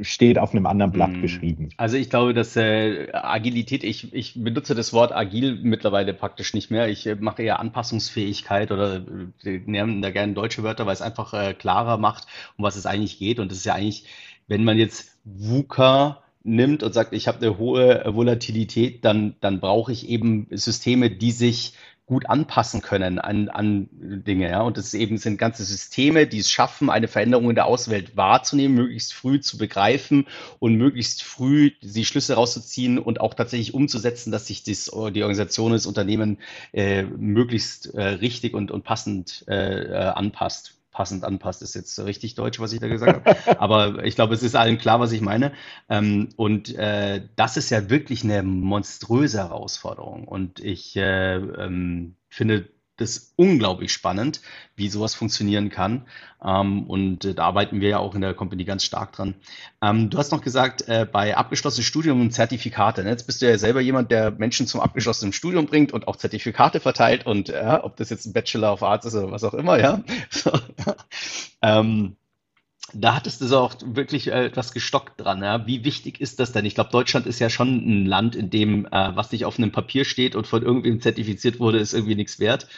steht auf einem anderen Blatt mhm. geschrieben. Also ich glaube, dass äh, Agilität, ich, ich benutze das Wort agil mittlerweile praktisch nicht mehr. Ich äh, mache eher Anpassungsfähigkeit oder äh, nehmen da gerne deutsche Wörter, weil es einfach äh, klarer macht, um was es eigentlich geht. Und das ist ja eigentlich wenn man jetzt VUCA nimmt und sagt, ich habe eine hohe Volatilität, dann, dann brauche ich eben Systeme, die sich gut anpassen können an, an Dinge. Ja? Und das eben sind ganze Systeme, die es schaffen, eine Veränderung in der Außenwelt wahrzunehmen, möglichst früh zu begreifen und möglichst früh die Schlüsse rauszuziehen und auch tatsächlich umzusetzen, dass sich das, die Organisation, das Unternehmen äh, möglichst äh, richtig und, und passend äh, äh anpasst passend anpasst, ist jetzt richtig deutsch, was ich da gesagt habe. Aber ich glaube, es ist allen klar, was ich meine. Ähm, und äh, das ist ja wirklich eine monströse Herausforderung. Und ich äh, ähm, finde, das unglaublich spannend, wie sowas funktionieren kann. Ähm, und äh, da arbeiten wir ja auch in der Company ganz stark dran. Ähm, du hast noch gesagt, äh, bei abgeschlossenem Studium und Zertifikate. Ne? Jetzt bist du ja selber jemand, der Menschen zum abgeschlossenen Studium bringt und auch Zertifikate verteilt und äh, ob das jetzt ein Bachelor of Arts ist oder was auch immer, ja. So, ähm, da hattest du auch wirklich äh, etwas gestockt dran. Ja? Wie wichtig ist das denn? Ich glaube, Deutschland ist ja schon ein Land, in dem, äh, was nicht auf einem Papier steht und von irgendwem zertifiziert wurde, ist irgendwie nichts wert.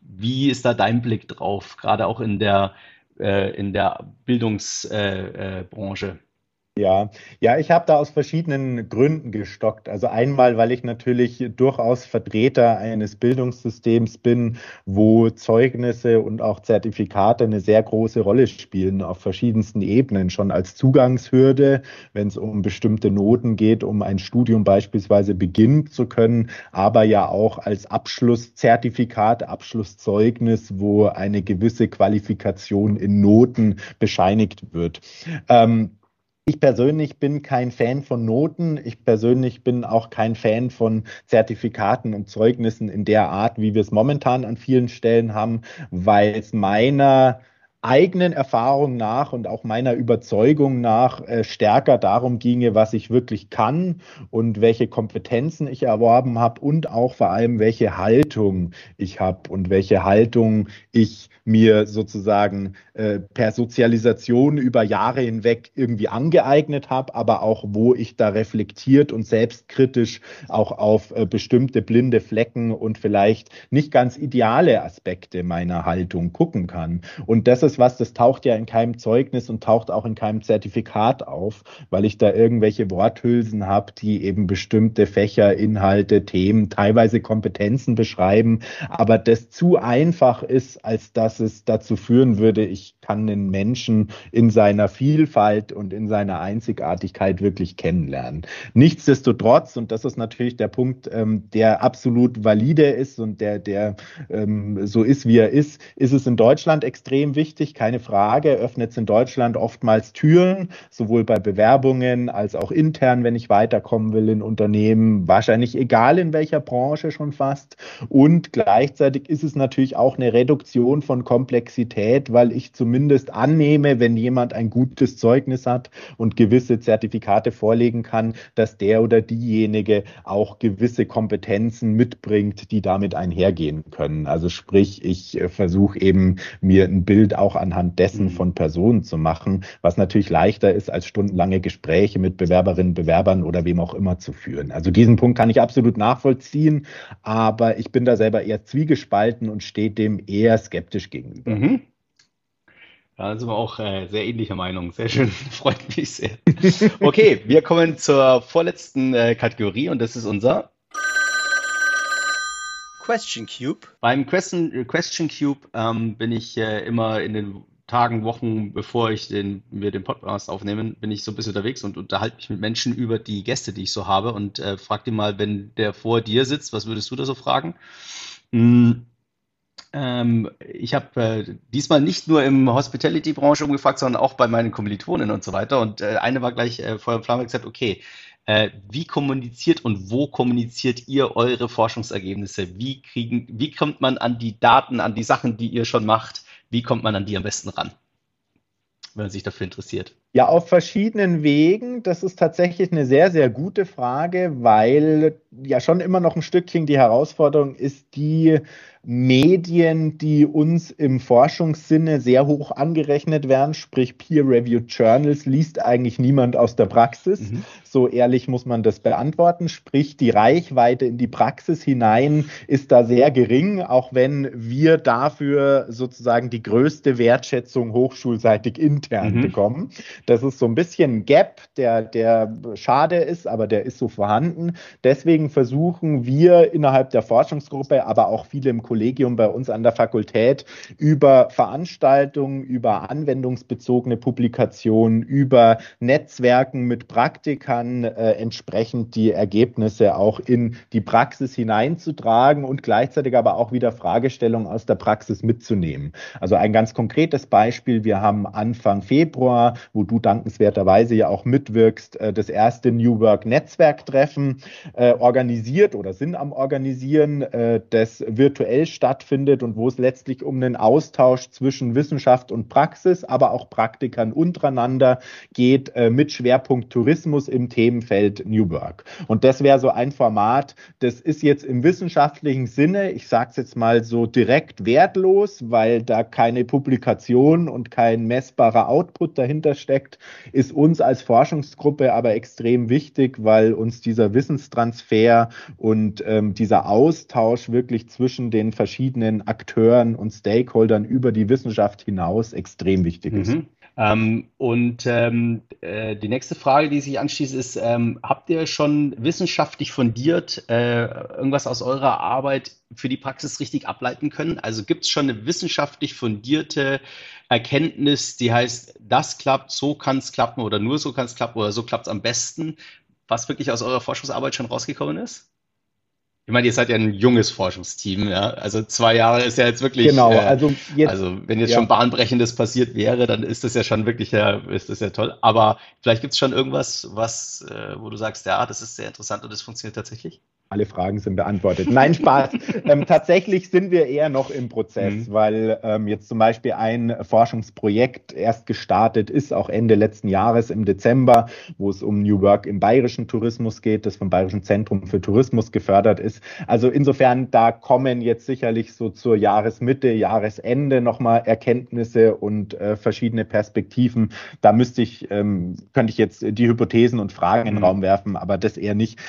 Wie ist da dein Blick drauf, gerade auch in der, äh, in der Bildungsbranche? Ja, ja, ich habe da aus verschiedenen Gründen gestockt. Also einmal, weil ich natürlich durchaus Vertreter eines Bildungssystems bin, wo Zeugnisse und auch Zertifikate eine sehr große Rolle spielen auf verschiedensten Ebenen, schon als Zugangshürde, wenn es um bestimmte Noten geht, um ein Studium beispielsweise beginnen zu können, aber ja auch als Abschlusszertifikat, Abschlusszeugnis, wo eine gewisse Qualifikation in Noten bescheinigt wird. Ähm, ich persönlich bin kein Fan von Noten. Ich persönlich bin auch kein Fan von Zertifikaten und Zeugnissen in der Art, wie wir es momentan an vielen Stellen haben, weil es meiner eigenen Erfahrung nach und auch meiner Überzeugung nach äh, stärker darum ginge, was ich wirklich kann und welche Kompetenzen ich erworben habe und auch vor allem, welche Haltung ich habe und welche Haltung ich mir sozusagen äh, per Sozialisation über Jahre hinweg irgendwie angeeignet habe, aber auch wo ich da reflektiert und selbstkritisch auch auf äh, bestimmte blinde Flecken und vielleicht nicht ganz ideale Aspekte meiner Haltung gucken kann. Und das ist was, das taucht ja in keinem Zeugnis und taucht auch in keinem Zertifikat auf, weil ich da irgendwelche Worthülsen habe, die eben bestimmte Fächer, Inhalte, Themen, teilweise Kompetenzen beschreiben, aber das zu einfach ist, als dass es dazu führen würde, ich kann den Menschen in seiner Vielfalt und in seiner Einzigartigkeit wirklich kennenlernen. Nichtsdestotrotz, und das ist natürlich der Punkt, ähm, der absolut valide ist und der, der ähm, so ist, wie er ist, ist es in Deutschland extrem wichtig, keine Frage, öffnet es in Deutschland oftmals Türen, sowohl bei Bewerbungen als auch intern, wenn ich weiterkommen will in Unternehmen, wahrscheinlich egal in welcher Branche schon fast. Und gleichzeitig ist es natürlich auch eine Reduktion von Komplexität, weil ich zumindest annehme, wenn jemand ein gutes Zeugnis hat und gewisse Zertifikate vorlegen kann, dass der oder diejenige auch gewisse Kompetenzen mitbringt, die damit einhergehen können. Also sprich, ich äh, versuche eben mir ein Bild auch anhand dessen mhm. von Personen zu machen, was natürlich leichter ist, als stundenlange Gespräche mit Bewerberinnen, Bewerbern oder wem auch immer zu führen. Also diesen Punkt kann ich absolut nachvollziehen, aber ich bin da selber eher zwiegespalten und stehe dem eher skeptisch gegenüber. Mhm. Da sind wir auch äh, sehr ähnlicher Meinung. Sehr schön, freut mich sehr. Okay, wir kommen zur vorletzten äh, Kategorie und das ist unser Question Cube. Beim Question, Question Cube ähm, bin ich äh, immer in den Tagen, Wochen, bevor ich den, wir den Podcast aufnehmen, bin ich so ein bisschen unterwegs und unterhalte mich mit Menschen über die Gäste, die ich so habe und äh, frag die mal, wenn der vor dir sitzt, was würdest du da so fragen? Hm ähm, ich habe äh, diesmal nicht nur im Hospitality-Branche umgefragt, sondern auch bei meinen Kommilitonen und so weiter. Und äh, eine war gleich äh, Feuer und Flamme gesagt, okay, äh, wie kommuniziert und wo kommuniziert ihr eure Forschungsergebnisse? Wie kriegen, wie kommt man an die Daten, an die Sachen, die ihr schon macht? Wie kommt man an die am besten ran? wenn man sich dafür interessiert? Ja, auf verschiedenen Wegen. Das ist tatsächlich eine sehr, sehr gute Frage, weil ja schon immer noch ein Stückchen die Herausforderung ist, die Medien, die uns im Forschungssinne sehr hoch angerechnet werden, sprich Peer-Reviewed Journals, liest eigentlich niemand aus der Praxis. Mhm. So ehrlich muss man das beantworten. Sprich, die Reichweite in die Praxis hinein ist da sehr gering, auch wenn wir dafür sozusagen die größte Wertschätzung hochschulseitig intern mhm. bekommen. Das ist so ein bisschen ein Gap, der, der schade ist, aber der ist so vorhanden. Deswegen versuchen wir innerhalb der Forschungsgruppe, aber auch viele im Kollegium bei uns an der Fakultät über Veranstaltungen, über anwendungsbezogene Publikationen, über Netzwerken mit Praktikern äh, entsprechend die Ergebnisse auch in die Praxis hineinzutragen und gleichzeitig aber auch wieder Fragestellungen aus der Praxis mitzunehmen. Also ein ganz konkretes Beispiel, wir haben Anfang Februar, wo du dankenswerterweise ja auch mitwirkst, äh, das erste New Work Netzwerktreffen äh, organisiert oder sind am Organisieren, äh, das virtuell stattfindet und wo es letztlich um einen Austausch zwischen Wissenschaft und Praxis, aber auch Praktikern untereinander geht, mit Schwerpunkt Tourismus im Themenfeld New Work. Und das wäre so ein Format, das ist jetzt im wissenschaftlichen Sinne, ich sage es jetzt mal so direkt wertlos, weil da keine Publikation und kein messbarer Output dahinter steckt, ist uns als Forschungsgruppe aber extrem wichtig, weil uns dieser Wissenstransfer und ähm, dieser Austausch wirklich zwischen den verschiedenen Akteuren und Stakeholdern über die Wissenschaft hinaus extrem wichtig ist. Mhm. Ähm, und ähm, äh, die nächste Frage, die sich anschließt, ist, ähm, habt ihr schon wissenschaftlich fundiert äh, irgendwas aus eurer Arbeit für die Praxis richtig ableiten können? Also gibt es schon eine wissenschaftlich fundierte Erkenntnis, die heißt, das klappt, so kann es klappen oder nur so kann es klappen oder so klappt es am besten, was wirklich aus eurer Forschungsarbeit schon rausgekommen ist? Ich meine, ihr seid ja ein junges Forschungsteam, ja. Also zwei Jahre ist ja jetzt wirklich. Genau, äh, also jetzt, also wenn jetzt ja. schon bahnbrechendes passiert wäre, dann ist das ja schon wirklich ja, ist das ja toll. Aber vielleicht gibt es schon irgendwas, was, äh, wo du sagst, ja, das ist sehr interessant und das funktioniert tatsächlich. Alle Fragen sind beantwortet. Nein, Spaß. ähm, tatsächlich sind wir eher noch im Prozess, mhm. weil ähm, jetzt zum Beispiel ein Forschungsprojekt erst gestartet ist, auch Ende letzten Jahres im Dezember, wo es um New Work im bayerischen Tourismus geht, das vom Bayerischen Zentrum für Tourismus gefördert ist. Also insofern, da kommen jetzt sicherlich so zur Jahresmitte, Jahresende nochmal Erkenntnisse und äh, verschiedene Perspektiven. Da müsste ich, ähm, könnte ich jetzt die Hypothesen und Fragen in den mhm. Raum werfen, aber das eher nicht.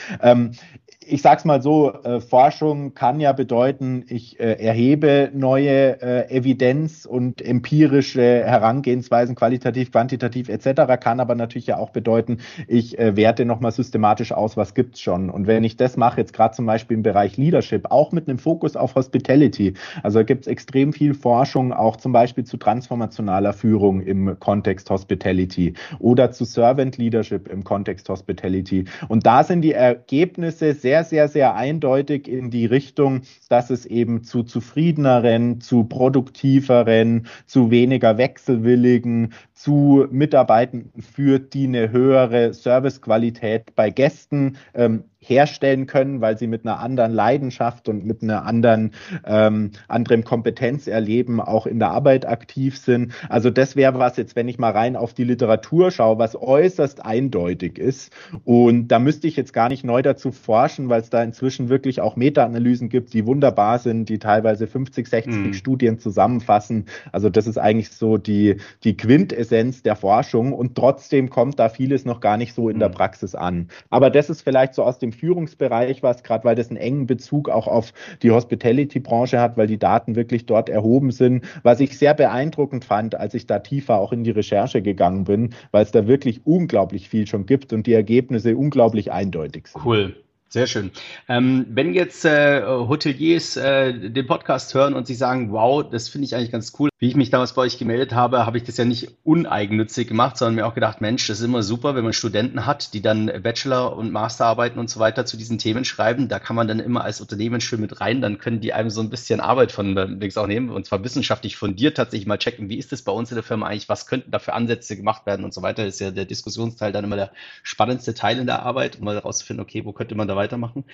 Ich sag's mal so, äh, Forschung kann ja bedeuten, ich äh, erhebe neue äh, Evidenz und empirische Herangehensweisen, qualitativ, quantitativ etc., kann aber natürlich ja auch bedeuten, ich äh, werte nochmal systematisch aus, was gibt's schon. Und wenn ich das mache, jetzt gerade zum Beispiel im Bereich Leadership, auch mit einem Fokus auf Hospitality, also gibt's extrem viel Forschung, auch zum Beispiel zu transformationaler Führung im Kontext Hospitality oder zu Servant Leadership im Kontext Hospitality. Und da sind die Ergebnisse sehr sehr, sehr, sehr eindeutig in die Richtung, dass es eben zu zufriedeneren, zu produktiveren, zu weniger wechselwilligen, zu Mitarbeitenden führt, die eine höhere Servicequalität bei Gästen ähm, herstellen können, weil sie mit einer anderen Leidenschaft und mit einer anderen ähm, anderen Kompetenz erleben, auch in der Arbeit aktiv sind. Also das wäre was jetzt, wenn ich mal rein auf die Literatur schaue, was äußerst eindeutig ist. Und da müsste ich jetzt gar nicht neu dazu forschen, weil es da inzwischen wirklich auch Meta-Analysen gibt, die wunderbar sind, die teilweise 50, 60 mhm. Studien zusammenfassen. Also das ist eigentlich so die, die Quintessenz der Forschung und trotzdem kommt da vieles noch gar nicht so in der mhm. Praxis an. Aber das ist vielleicht so aus dem Führungsbereich was, gerade weil das einen engen Bezug auch auf die Hospitality-Branche hat, weil die Daten wirklich dort erhoben sind. Was ich sehr beeindruckend fand, als ich da tiefer auch in die Recherche gegangen bin, weil es da wirklich unglaublich viel schon gibt und die Ergebnisse unglaublich eindeutig sind. Cool. Sehr schön. Ähm, wenn jetzt äh, Hoteliers äh, den Podcast hören und sich sagen, wow, das finde ich eigentlich ganz cool. Wie ich mich damals bei euch gemeldet habe, habe ich das ja nicht uneigennützig gemacht, sondern mir auch gedacht, Mensch, das ist immer super, wenn man Studenten hat, die dann Bachelor- und Masterarbeiten und so weiter zu diesen Themen schreiben. Da kann man dann immer als Unternehmen schön mit rein, dann können die einem so ein bisschen Arbeit von links auch nehmen und zwar wissenschaftlich fundiert tatsächlich mal checken, wie ist das bei uns in der Firma eigentlich, was könnten da für Ansätze gemacht werden und so weiter. Das ist ja der Diskussionsteil dann immer der spannendste Teil in der Arbeit, um mal herauszufinden, okay, wo könnte man da weitermachen.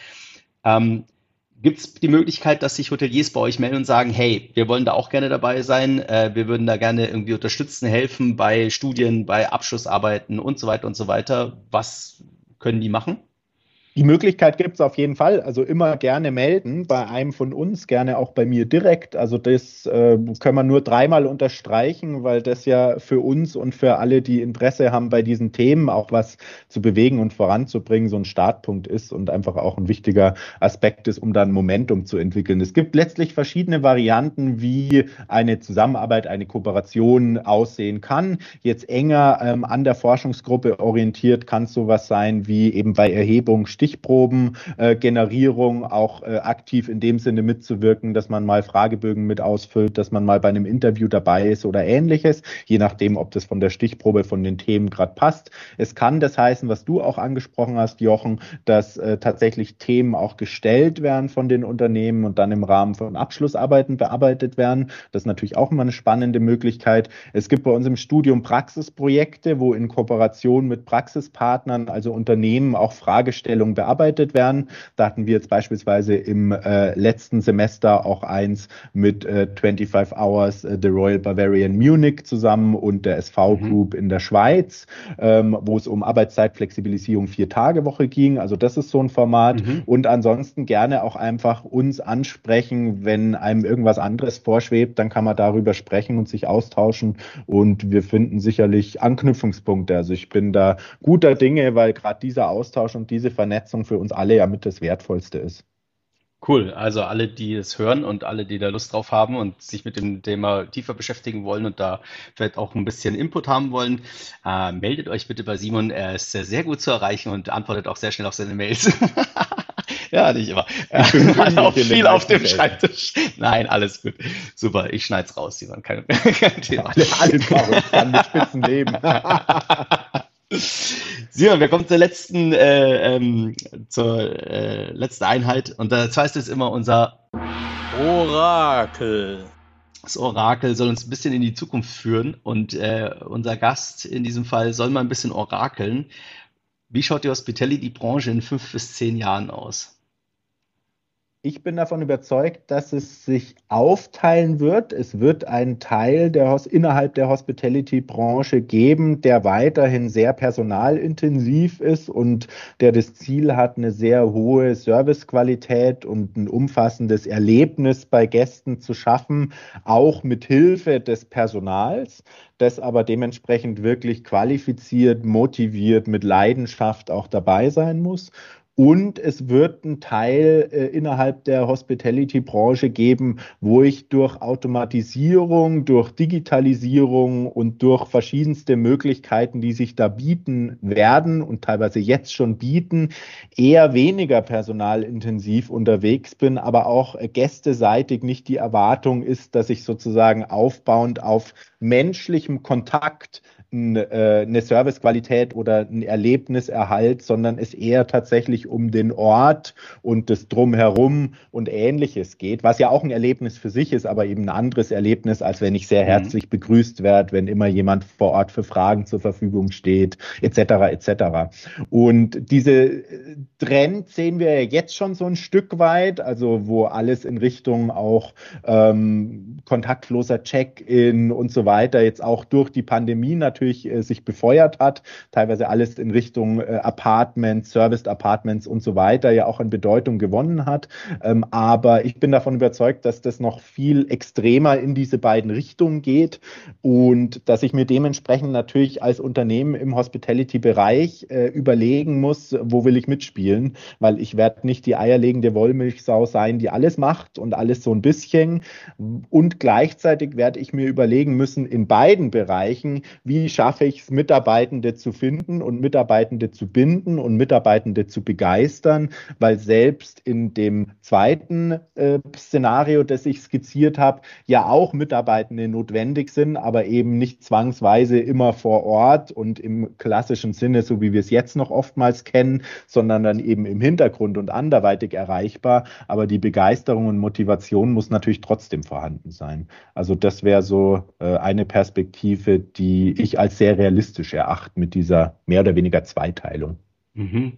Ähm, Gibt es die Möglichkeit, dass sich Hoteliers bei euch melden und sagen, hey, wir wollen da auch gerne dabei sein, äh, wir würden da gerne irgendwie unterstützen, helfen bei Studien, bei Abschlussarbeiten und so weiter und so weiter. Was können die machen? Die Möglichkeit gibt es auf jeden Fall. Also immer gerne melden, bei einem von uns, gerne auch bei mir direkt. Also das äh, können wir nur dreimal unterstreichen, weil das ja für uns und für alle, die Interesse haben bei diesen Themen, auch was zu bewegen und voranzubringen, so ein Startpunkt ist und einfach auch ein wichtiger Aspekt ist, um dann Momentum zu entwickeln. Es gibt letztlich verschiedene Varianten, wie eine Zusammenarbeit, eine Kooperation aussehen kann. Jetzt enger ähm, an der Forschungsgruppe orientiert kann sowas sein wie eben bei Erhebung, Stichprobengenerierung äh, auch äh, aktiv in dem Sinne mitzuwirken, dass man mal Fragebögen mit ausfüllt, dass man mal bei einem Interview dabei ist oder ähnliches, je nachdem, ob das von der Stichprobe von den Themen gerade passt. Es kann das heißen, was du auch angesprochen hast, Jochen, dass äh, tatsächlich Themen auch gestellt werden von den Unternehmen und dann im Rahmen von Abschlussarbeiten bearbeitet werden. Das ist natürlich auch immer eine spannende Möglichkeit. Es gibt bei uns im Studium Praxisprojekte, wo in Kooperation mit Praxispartnern, also Unternehmen, auch Fragestellungen bearbeitet werden. Da hatten wir jetzt beispielsweise im äh, letzten Semester auch eins mit äh, 25 Hours äh, The Royal Bavarian Munich zusammen und der SV mhm. Group mhm. in der Schweiz, ähm, wo es um Arbeitszeitflexibilisierung vier Tage Woche ging. Also das ist so ein Format. Mhm. Und ansonsten gerne auch einfach uns ansprechen, wenn einem irgendwas anderes vorschwebt, dann kann man darüber sprechen und sich austauschen. Und wir finden sicherlich Anknüpfungspunkte. Also ich bin da guter Dinge, weil gerade dieser Austausch und diese Vernetzung für uns alle ja mit das Wertvollste ist. Cool, also alle, die es hören und alle, die da Lust drauf haben und sich mit dem Thema tiefer beschäftigen wollen und da vielleicht auch ein bisschen Input haben wollen, äh, meldet euch bitte bei Simon. Er ist sehr, sehr gut zu erreichen und antwortet auch sehr schnell auf seine Mails. ja, nicht immer. Er hat auch viel auf dem Schreibtisch. Nein, alles gut. Super, ich schneid's raus, Simon. Kein, kein Thema. Alles, alles kann mit spitzen Leben. Simon, wir kommen zur letzten, äh, ähm, zur äh, letzten Einheit und das heißt jetzt immer unser Orakel. Das Orakel soll uns ein bisschen in die Zukunft führen und äh, unser Gast in diesem Fall soll mal ein bisschen orakeln. Wie schaut die Hospitality-Branche in fünf bis zehn Jahren aus? Ich bin davon überzeugt, dass es sich aufteilen wird. Es wird einen Teil der, innerhalb der Hospitality-Branche geben, der weiterhin sehr personalintensiv ist und der das Ziel hat, eine sehr hohe Servicequalität und ein umfassendes Erlebnis bei Gästen zu schaffen, auch mit Hilfe des Personals das aber dementsprechend wirklich qualifiziert, motiviert, mit Leidenschaft auch dabei sein muss. Und es wird einen Teil äh, innerhalb der Hospitality-Branche geben, wo ich durch Automatisierung, durch Digitalisierung und durch verschiedenste Möglichkeiten, die sich da bieten werden und teilweise jetzt schon bieten, eher weniger personalintensiv unterwegs bin, aber auch gästeseitig nicht die Erwartung ist, dass ich sozusagen aufbauend auf menschlichem Kontakt äh, eine Servicequalität oder ein Erlebniserhalt, sondern es eher tatsächlich um den Ort und das Drumherum und ähnliches geht, was ja auch ein Erlebnis für sich ist, aber eben ein anderes Erlebnis, als wenn ich sehr mhm. herzlich begrüßt werde, wenn immer jemand vor Ort für Fragen zur Verfügung steht, etc. etc. Und diese Trend sehen wir jetzt schon so ein Stück weit, also wo alles in Richtung auch ähm, kontaktloser Check-in und so weiter jetzt auch durch die Pandemie natürlich natürlich äh, sich befeuert hat, teilweise alles in Richtung äh, Apartments, Serviced Apartments und so weiter ja auch an Bedeutung gewonnen hat. Ähm, aber ich bin davon überzeugt, dass das noch viel extremer in diese beiden Richtungen geht und dass ich mir dementsprechend natürlich als Unternehmen im Hospitality-Bereich äh, überlegen muss, wo will ich mitspielen, weil ich werde nicht die eierlegende Wollmilchsau sein, die alles macht und alles so ein bisschen. Und gleichzeitig werde ich mir überlegen müssen, in beiden Bereichen, wie schaffe ich es, Mitarbeitende zu finden und Mitarbeitende zu binden und Mitarbeitende zu begeistern, weil selbst in dem zweiten äh, Szenario, das ich skizziert habe, ja auch Mitarbeitende notwendig sind, aber eben nicht zwangsweise immer vor Ort und im klassischen Sinne, so wie wir es jetzt noch oftmals kennen, sondern dann eben im Hintergrund und anderweitig erreichbar. Aber die Begeisterung und Motivation muss natürlich trotzdem vorhanden sein. Also das wäre so äh, eine Perspektive, die ich als sehr realistisch erachten mit dieser mehr oder weniger Zweiteilung. Mhm.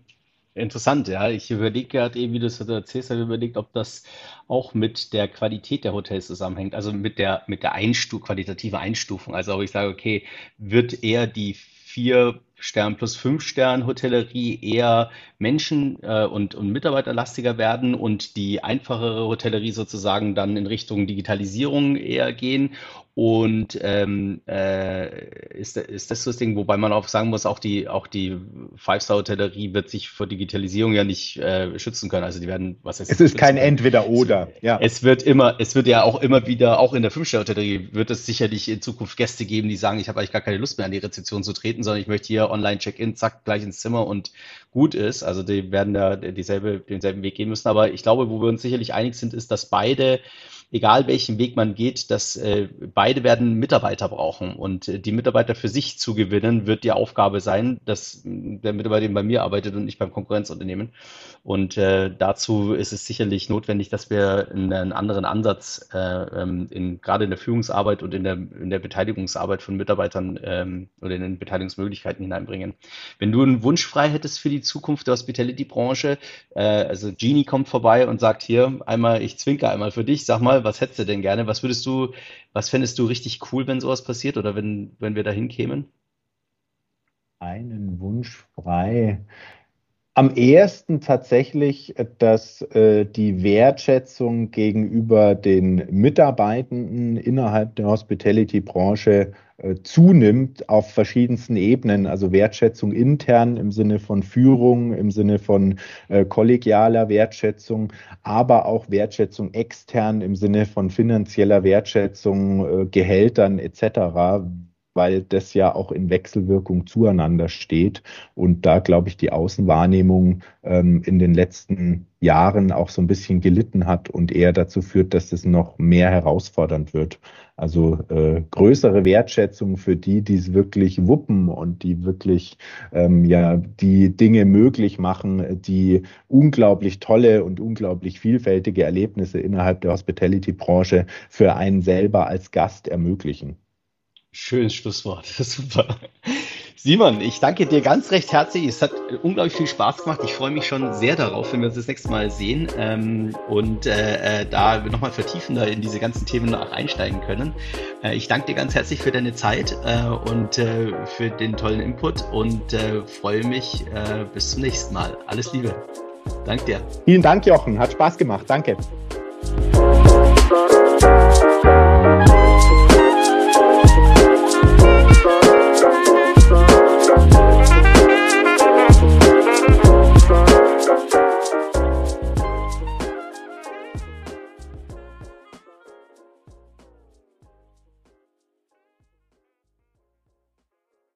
Interessant, ja. Ich überlege gerade eben, wie du es erzählst, habe überlegt, ob das auch mit der Qualität der Hotels zusammenhängt, also mit der, mit der Einstu qualitative Einstufung. Also ob ich sage, okay, wird eher die vier Stern plus fünf Stern Hotellerie eher Menschen äh, und, und Mitarbeiterlastiger werden und die einfachere Hotellerie sozusagen dann in Richtung Digitalisierung eher gehen und ähm, äh, ist, ist das so das Ding, wobei man auch sagen muss, auch die, auch die Five-Star-Hotellerie wird sich vor Digitalisierung ja nicht äh, schützen können. Also die werden, was heißt Es ist kein Entweder-Oder, ja. Es wird immer, es wird ja auch immer wieder, auch in der Fünf-Star-Hotellerie wird es sicherlich in Zukunft Gäste geben, die sagen, ich habe eigentlich gar keine Lust mehr an die Rezeption zu treten, sondern ich möchte hier online Check-in, zack, gleich ins Zimmer und gut ist. Also die werden da dieselbe, denselben Weg gehen müssen. Aber ich glaube, wo wir uns sicherlich einig sind, ist, dass beide egal welchen Weg man geht, dass äh, beide werden Mitarbeiter brauchen. Und äh, die Mitarbeiter für sich zu gewinnen, wird die Aufgabe sein, dass der Mitarbeiter eben bei mir arbeitet und nicht beim Konkurrenzunternehmen. Und äh, dazu ist es sicherlich notwendig, dass wir einen anderen Ansatz äh, ähm, in, gerade in der Führungsarbeit und in der, in der Beteiligungsarbeit von Mitarbeitern ähm, oder in den Beteiligungsmöglichkeiten hineinbringen. Wenn du einen Wunsch frei hättest für die Zukunft der Hospitality-Branche, also Genie kommt vorbei und sagt hier einmal, ich zwinker einmal für dich, sag mal, was hättest du denn gerne? Was würdest du, was fändest du richtig cool, wenn sowas passiert oder wenn, wenn wir dahin kämen? Einen Wunsch frei. Am ehesten tatsächlich, dass äh, die Wertschätzung gegenüber den Mitarbeitenden innerhalb der Hospitality-Branche äh, zunimmt auf verschiedensten Ebenen, also Wertschätzung intern im Sinne von Führung, im Sinne von äh, kollegialer Wertschätzung, aber auch Wertschätzung extern im Sinne von finanzieller Wertschätzung, äh, Gehältern etc weil das ja auch in Wechselwirkung zueinander steht und da, glaube ich, die Außenwahrnehmung ähm, in den letzten Jahren auch so ein bisschen gelitten hat und eher dazu führt, dass es noch mehr herausfordernd wird. Also äh, größere Wertschätzung für die, die es wirklich wuppen und die wirklich ähm, ja die Dinge möglich machen, die unglaublich tolle und unglaublich vielfältige Erlebnisse innerhalb der Hospitality-Branche für einen selber als Gast ermöglichen. Schönes Schlusswort. Super. Simon, ich danke dir ganz recht herzlich. Es hat unglaublich viel Spaß gemacht. Ich freue mich schon sehr darauf, wenn wir uns das nächste Mal sehen ähm, und äh, äh da nochmal vertiefender in diese ganzen Themen einsteigen können. Äh, ich danke dir ganz herzlich für deine Zeit äh, und äh, für den tollen Input und äh, freue mich bis zum nächsten Mal. Alles Liebe. Danke dir. Vielen Dank, Jochen. Hat Spaß gemacht. Danke.